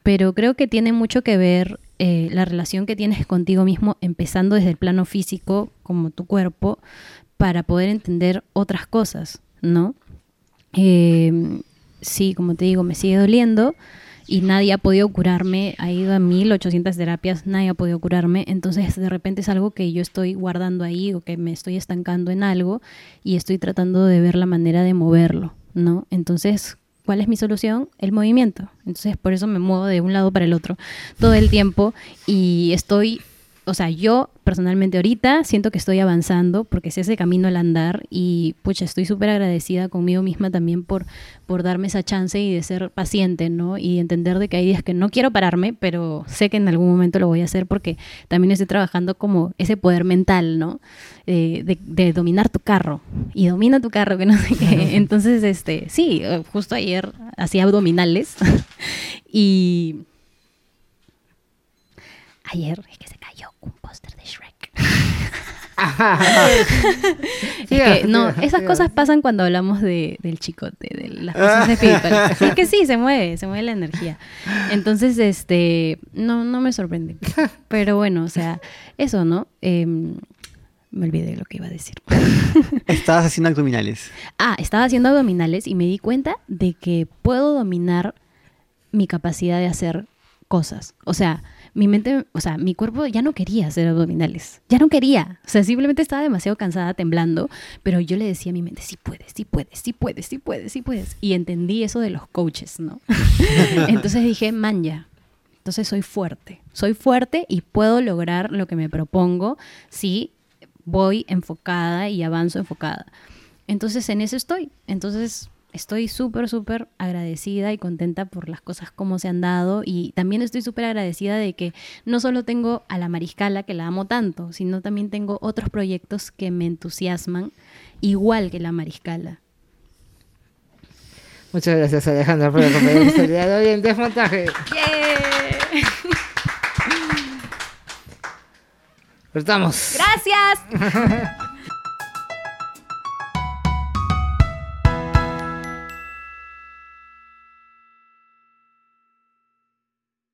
C: pero creo que tiene mucho que ver eh, la relación que tienes contigo mismo, empezando desde el plano físico, como tu cuerpo, para poder entender otras cosas, ¿no? Sí, como te digo, me sigue doliendo y nadie ha podido curarme. Ha ido a 1800 terapias, nadie ha podido curarme. Entonces, de repente es algo que yo estoy guardando ahí o que me estoy estancando en algo y estoy tratando de ver la manera de moverlo, ¿no? Entonces, ¿cuál es mi solución? El movimiento. Entonces, por eso me muevo de un lado para el otro todo el tiempo y estoy o sea, yo personalmente ahorita siento que estoy avanzando porque es ese camino al andar y pucha, estoy súper agradecida conmigo misma también por, por darme esa chance y de ser paciente, ¿no? Y entender de que hay días que no quiero pararme, pero sé que en algún momento lo voy a hacer porque también estoy trabajando como ese poder mental, ¿no? Eh, de, de dominar tu carro y domina tu carro, que no sé qué. Entonces, este, sí, justo ayer hacía abdominales y ayer es que se un póster de Shrek. Es que, no, esas cosas pasan cuando hablamos de, del chicote, de las cosas espirituales. Es que sí, se mueve, se mueve la energía. Entonces, este, no, no me sorprende. Pero bueno, o sea, eso, ¿no? Em, me olvidé lo que iba a decir.
B: Estabas haciendo abdominales.
C: Ah, estaba haciendo abdominales y me di cuenta de que puedo dominar mi capacidad de hacer cosas. O sea, mi mente, o sea, mi cuerpo ya no quería hacer abdominales. Ya no quería. O sea, simplemente estaba demasiado cansada, temblando, pero yo le decía a mi mente, sí puedes, sí puedes, sí puedes, sí puedes, sí puedes. Y entendí eso de los coaches, ¿no? Entonces dije, man, ya. Entonces soy fuerte. Soy fuerte y puedo lograr lo que me propongo si voy enfocada y avanzo enfocada. Entonces en eso estoy. Entonces estoy súper, súper agradecida y contenta por las cosas como se han dado y también estoy súper agradecida de que no solo tengo a la Mariscala, que la amo tanto, sino también tengo otros proyectos que me entusiasman igual que la Mariscala.
A: Muchas gracias Alejandra por acompañarnos el día de hoy en Desmontaje. Cortamos.
C: Gracias.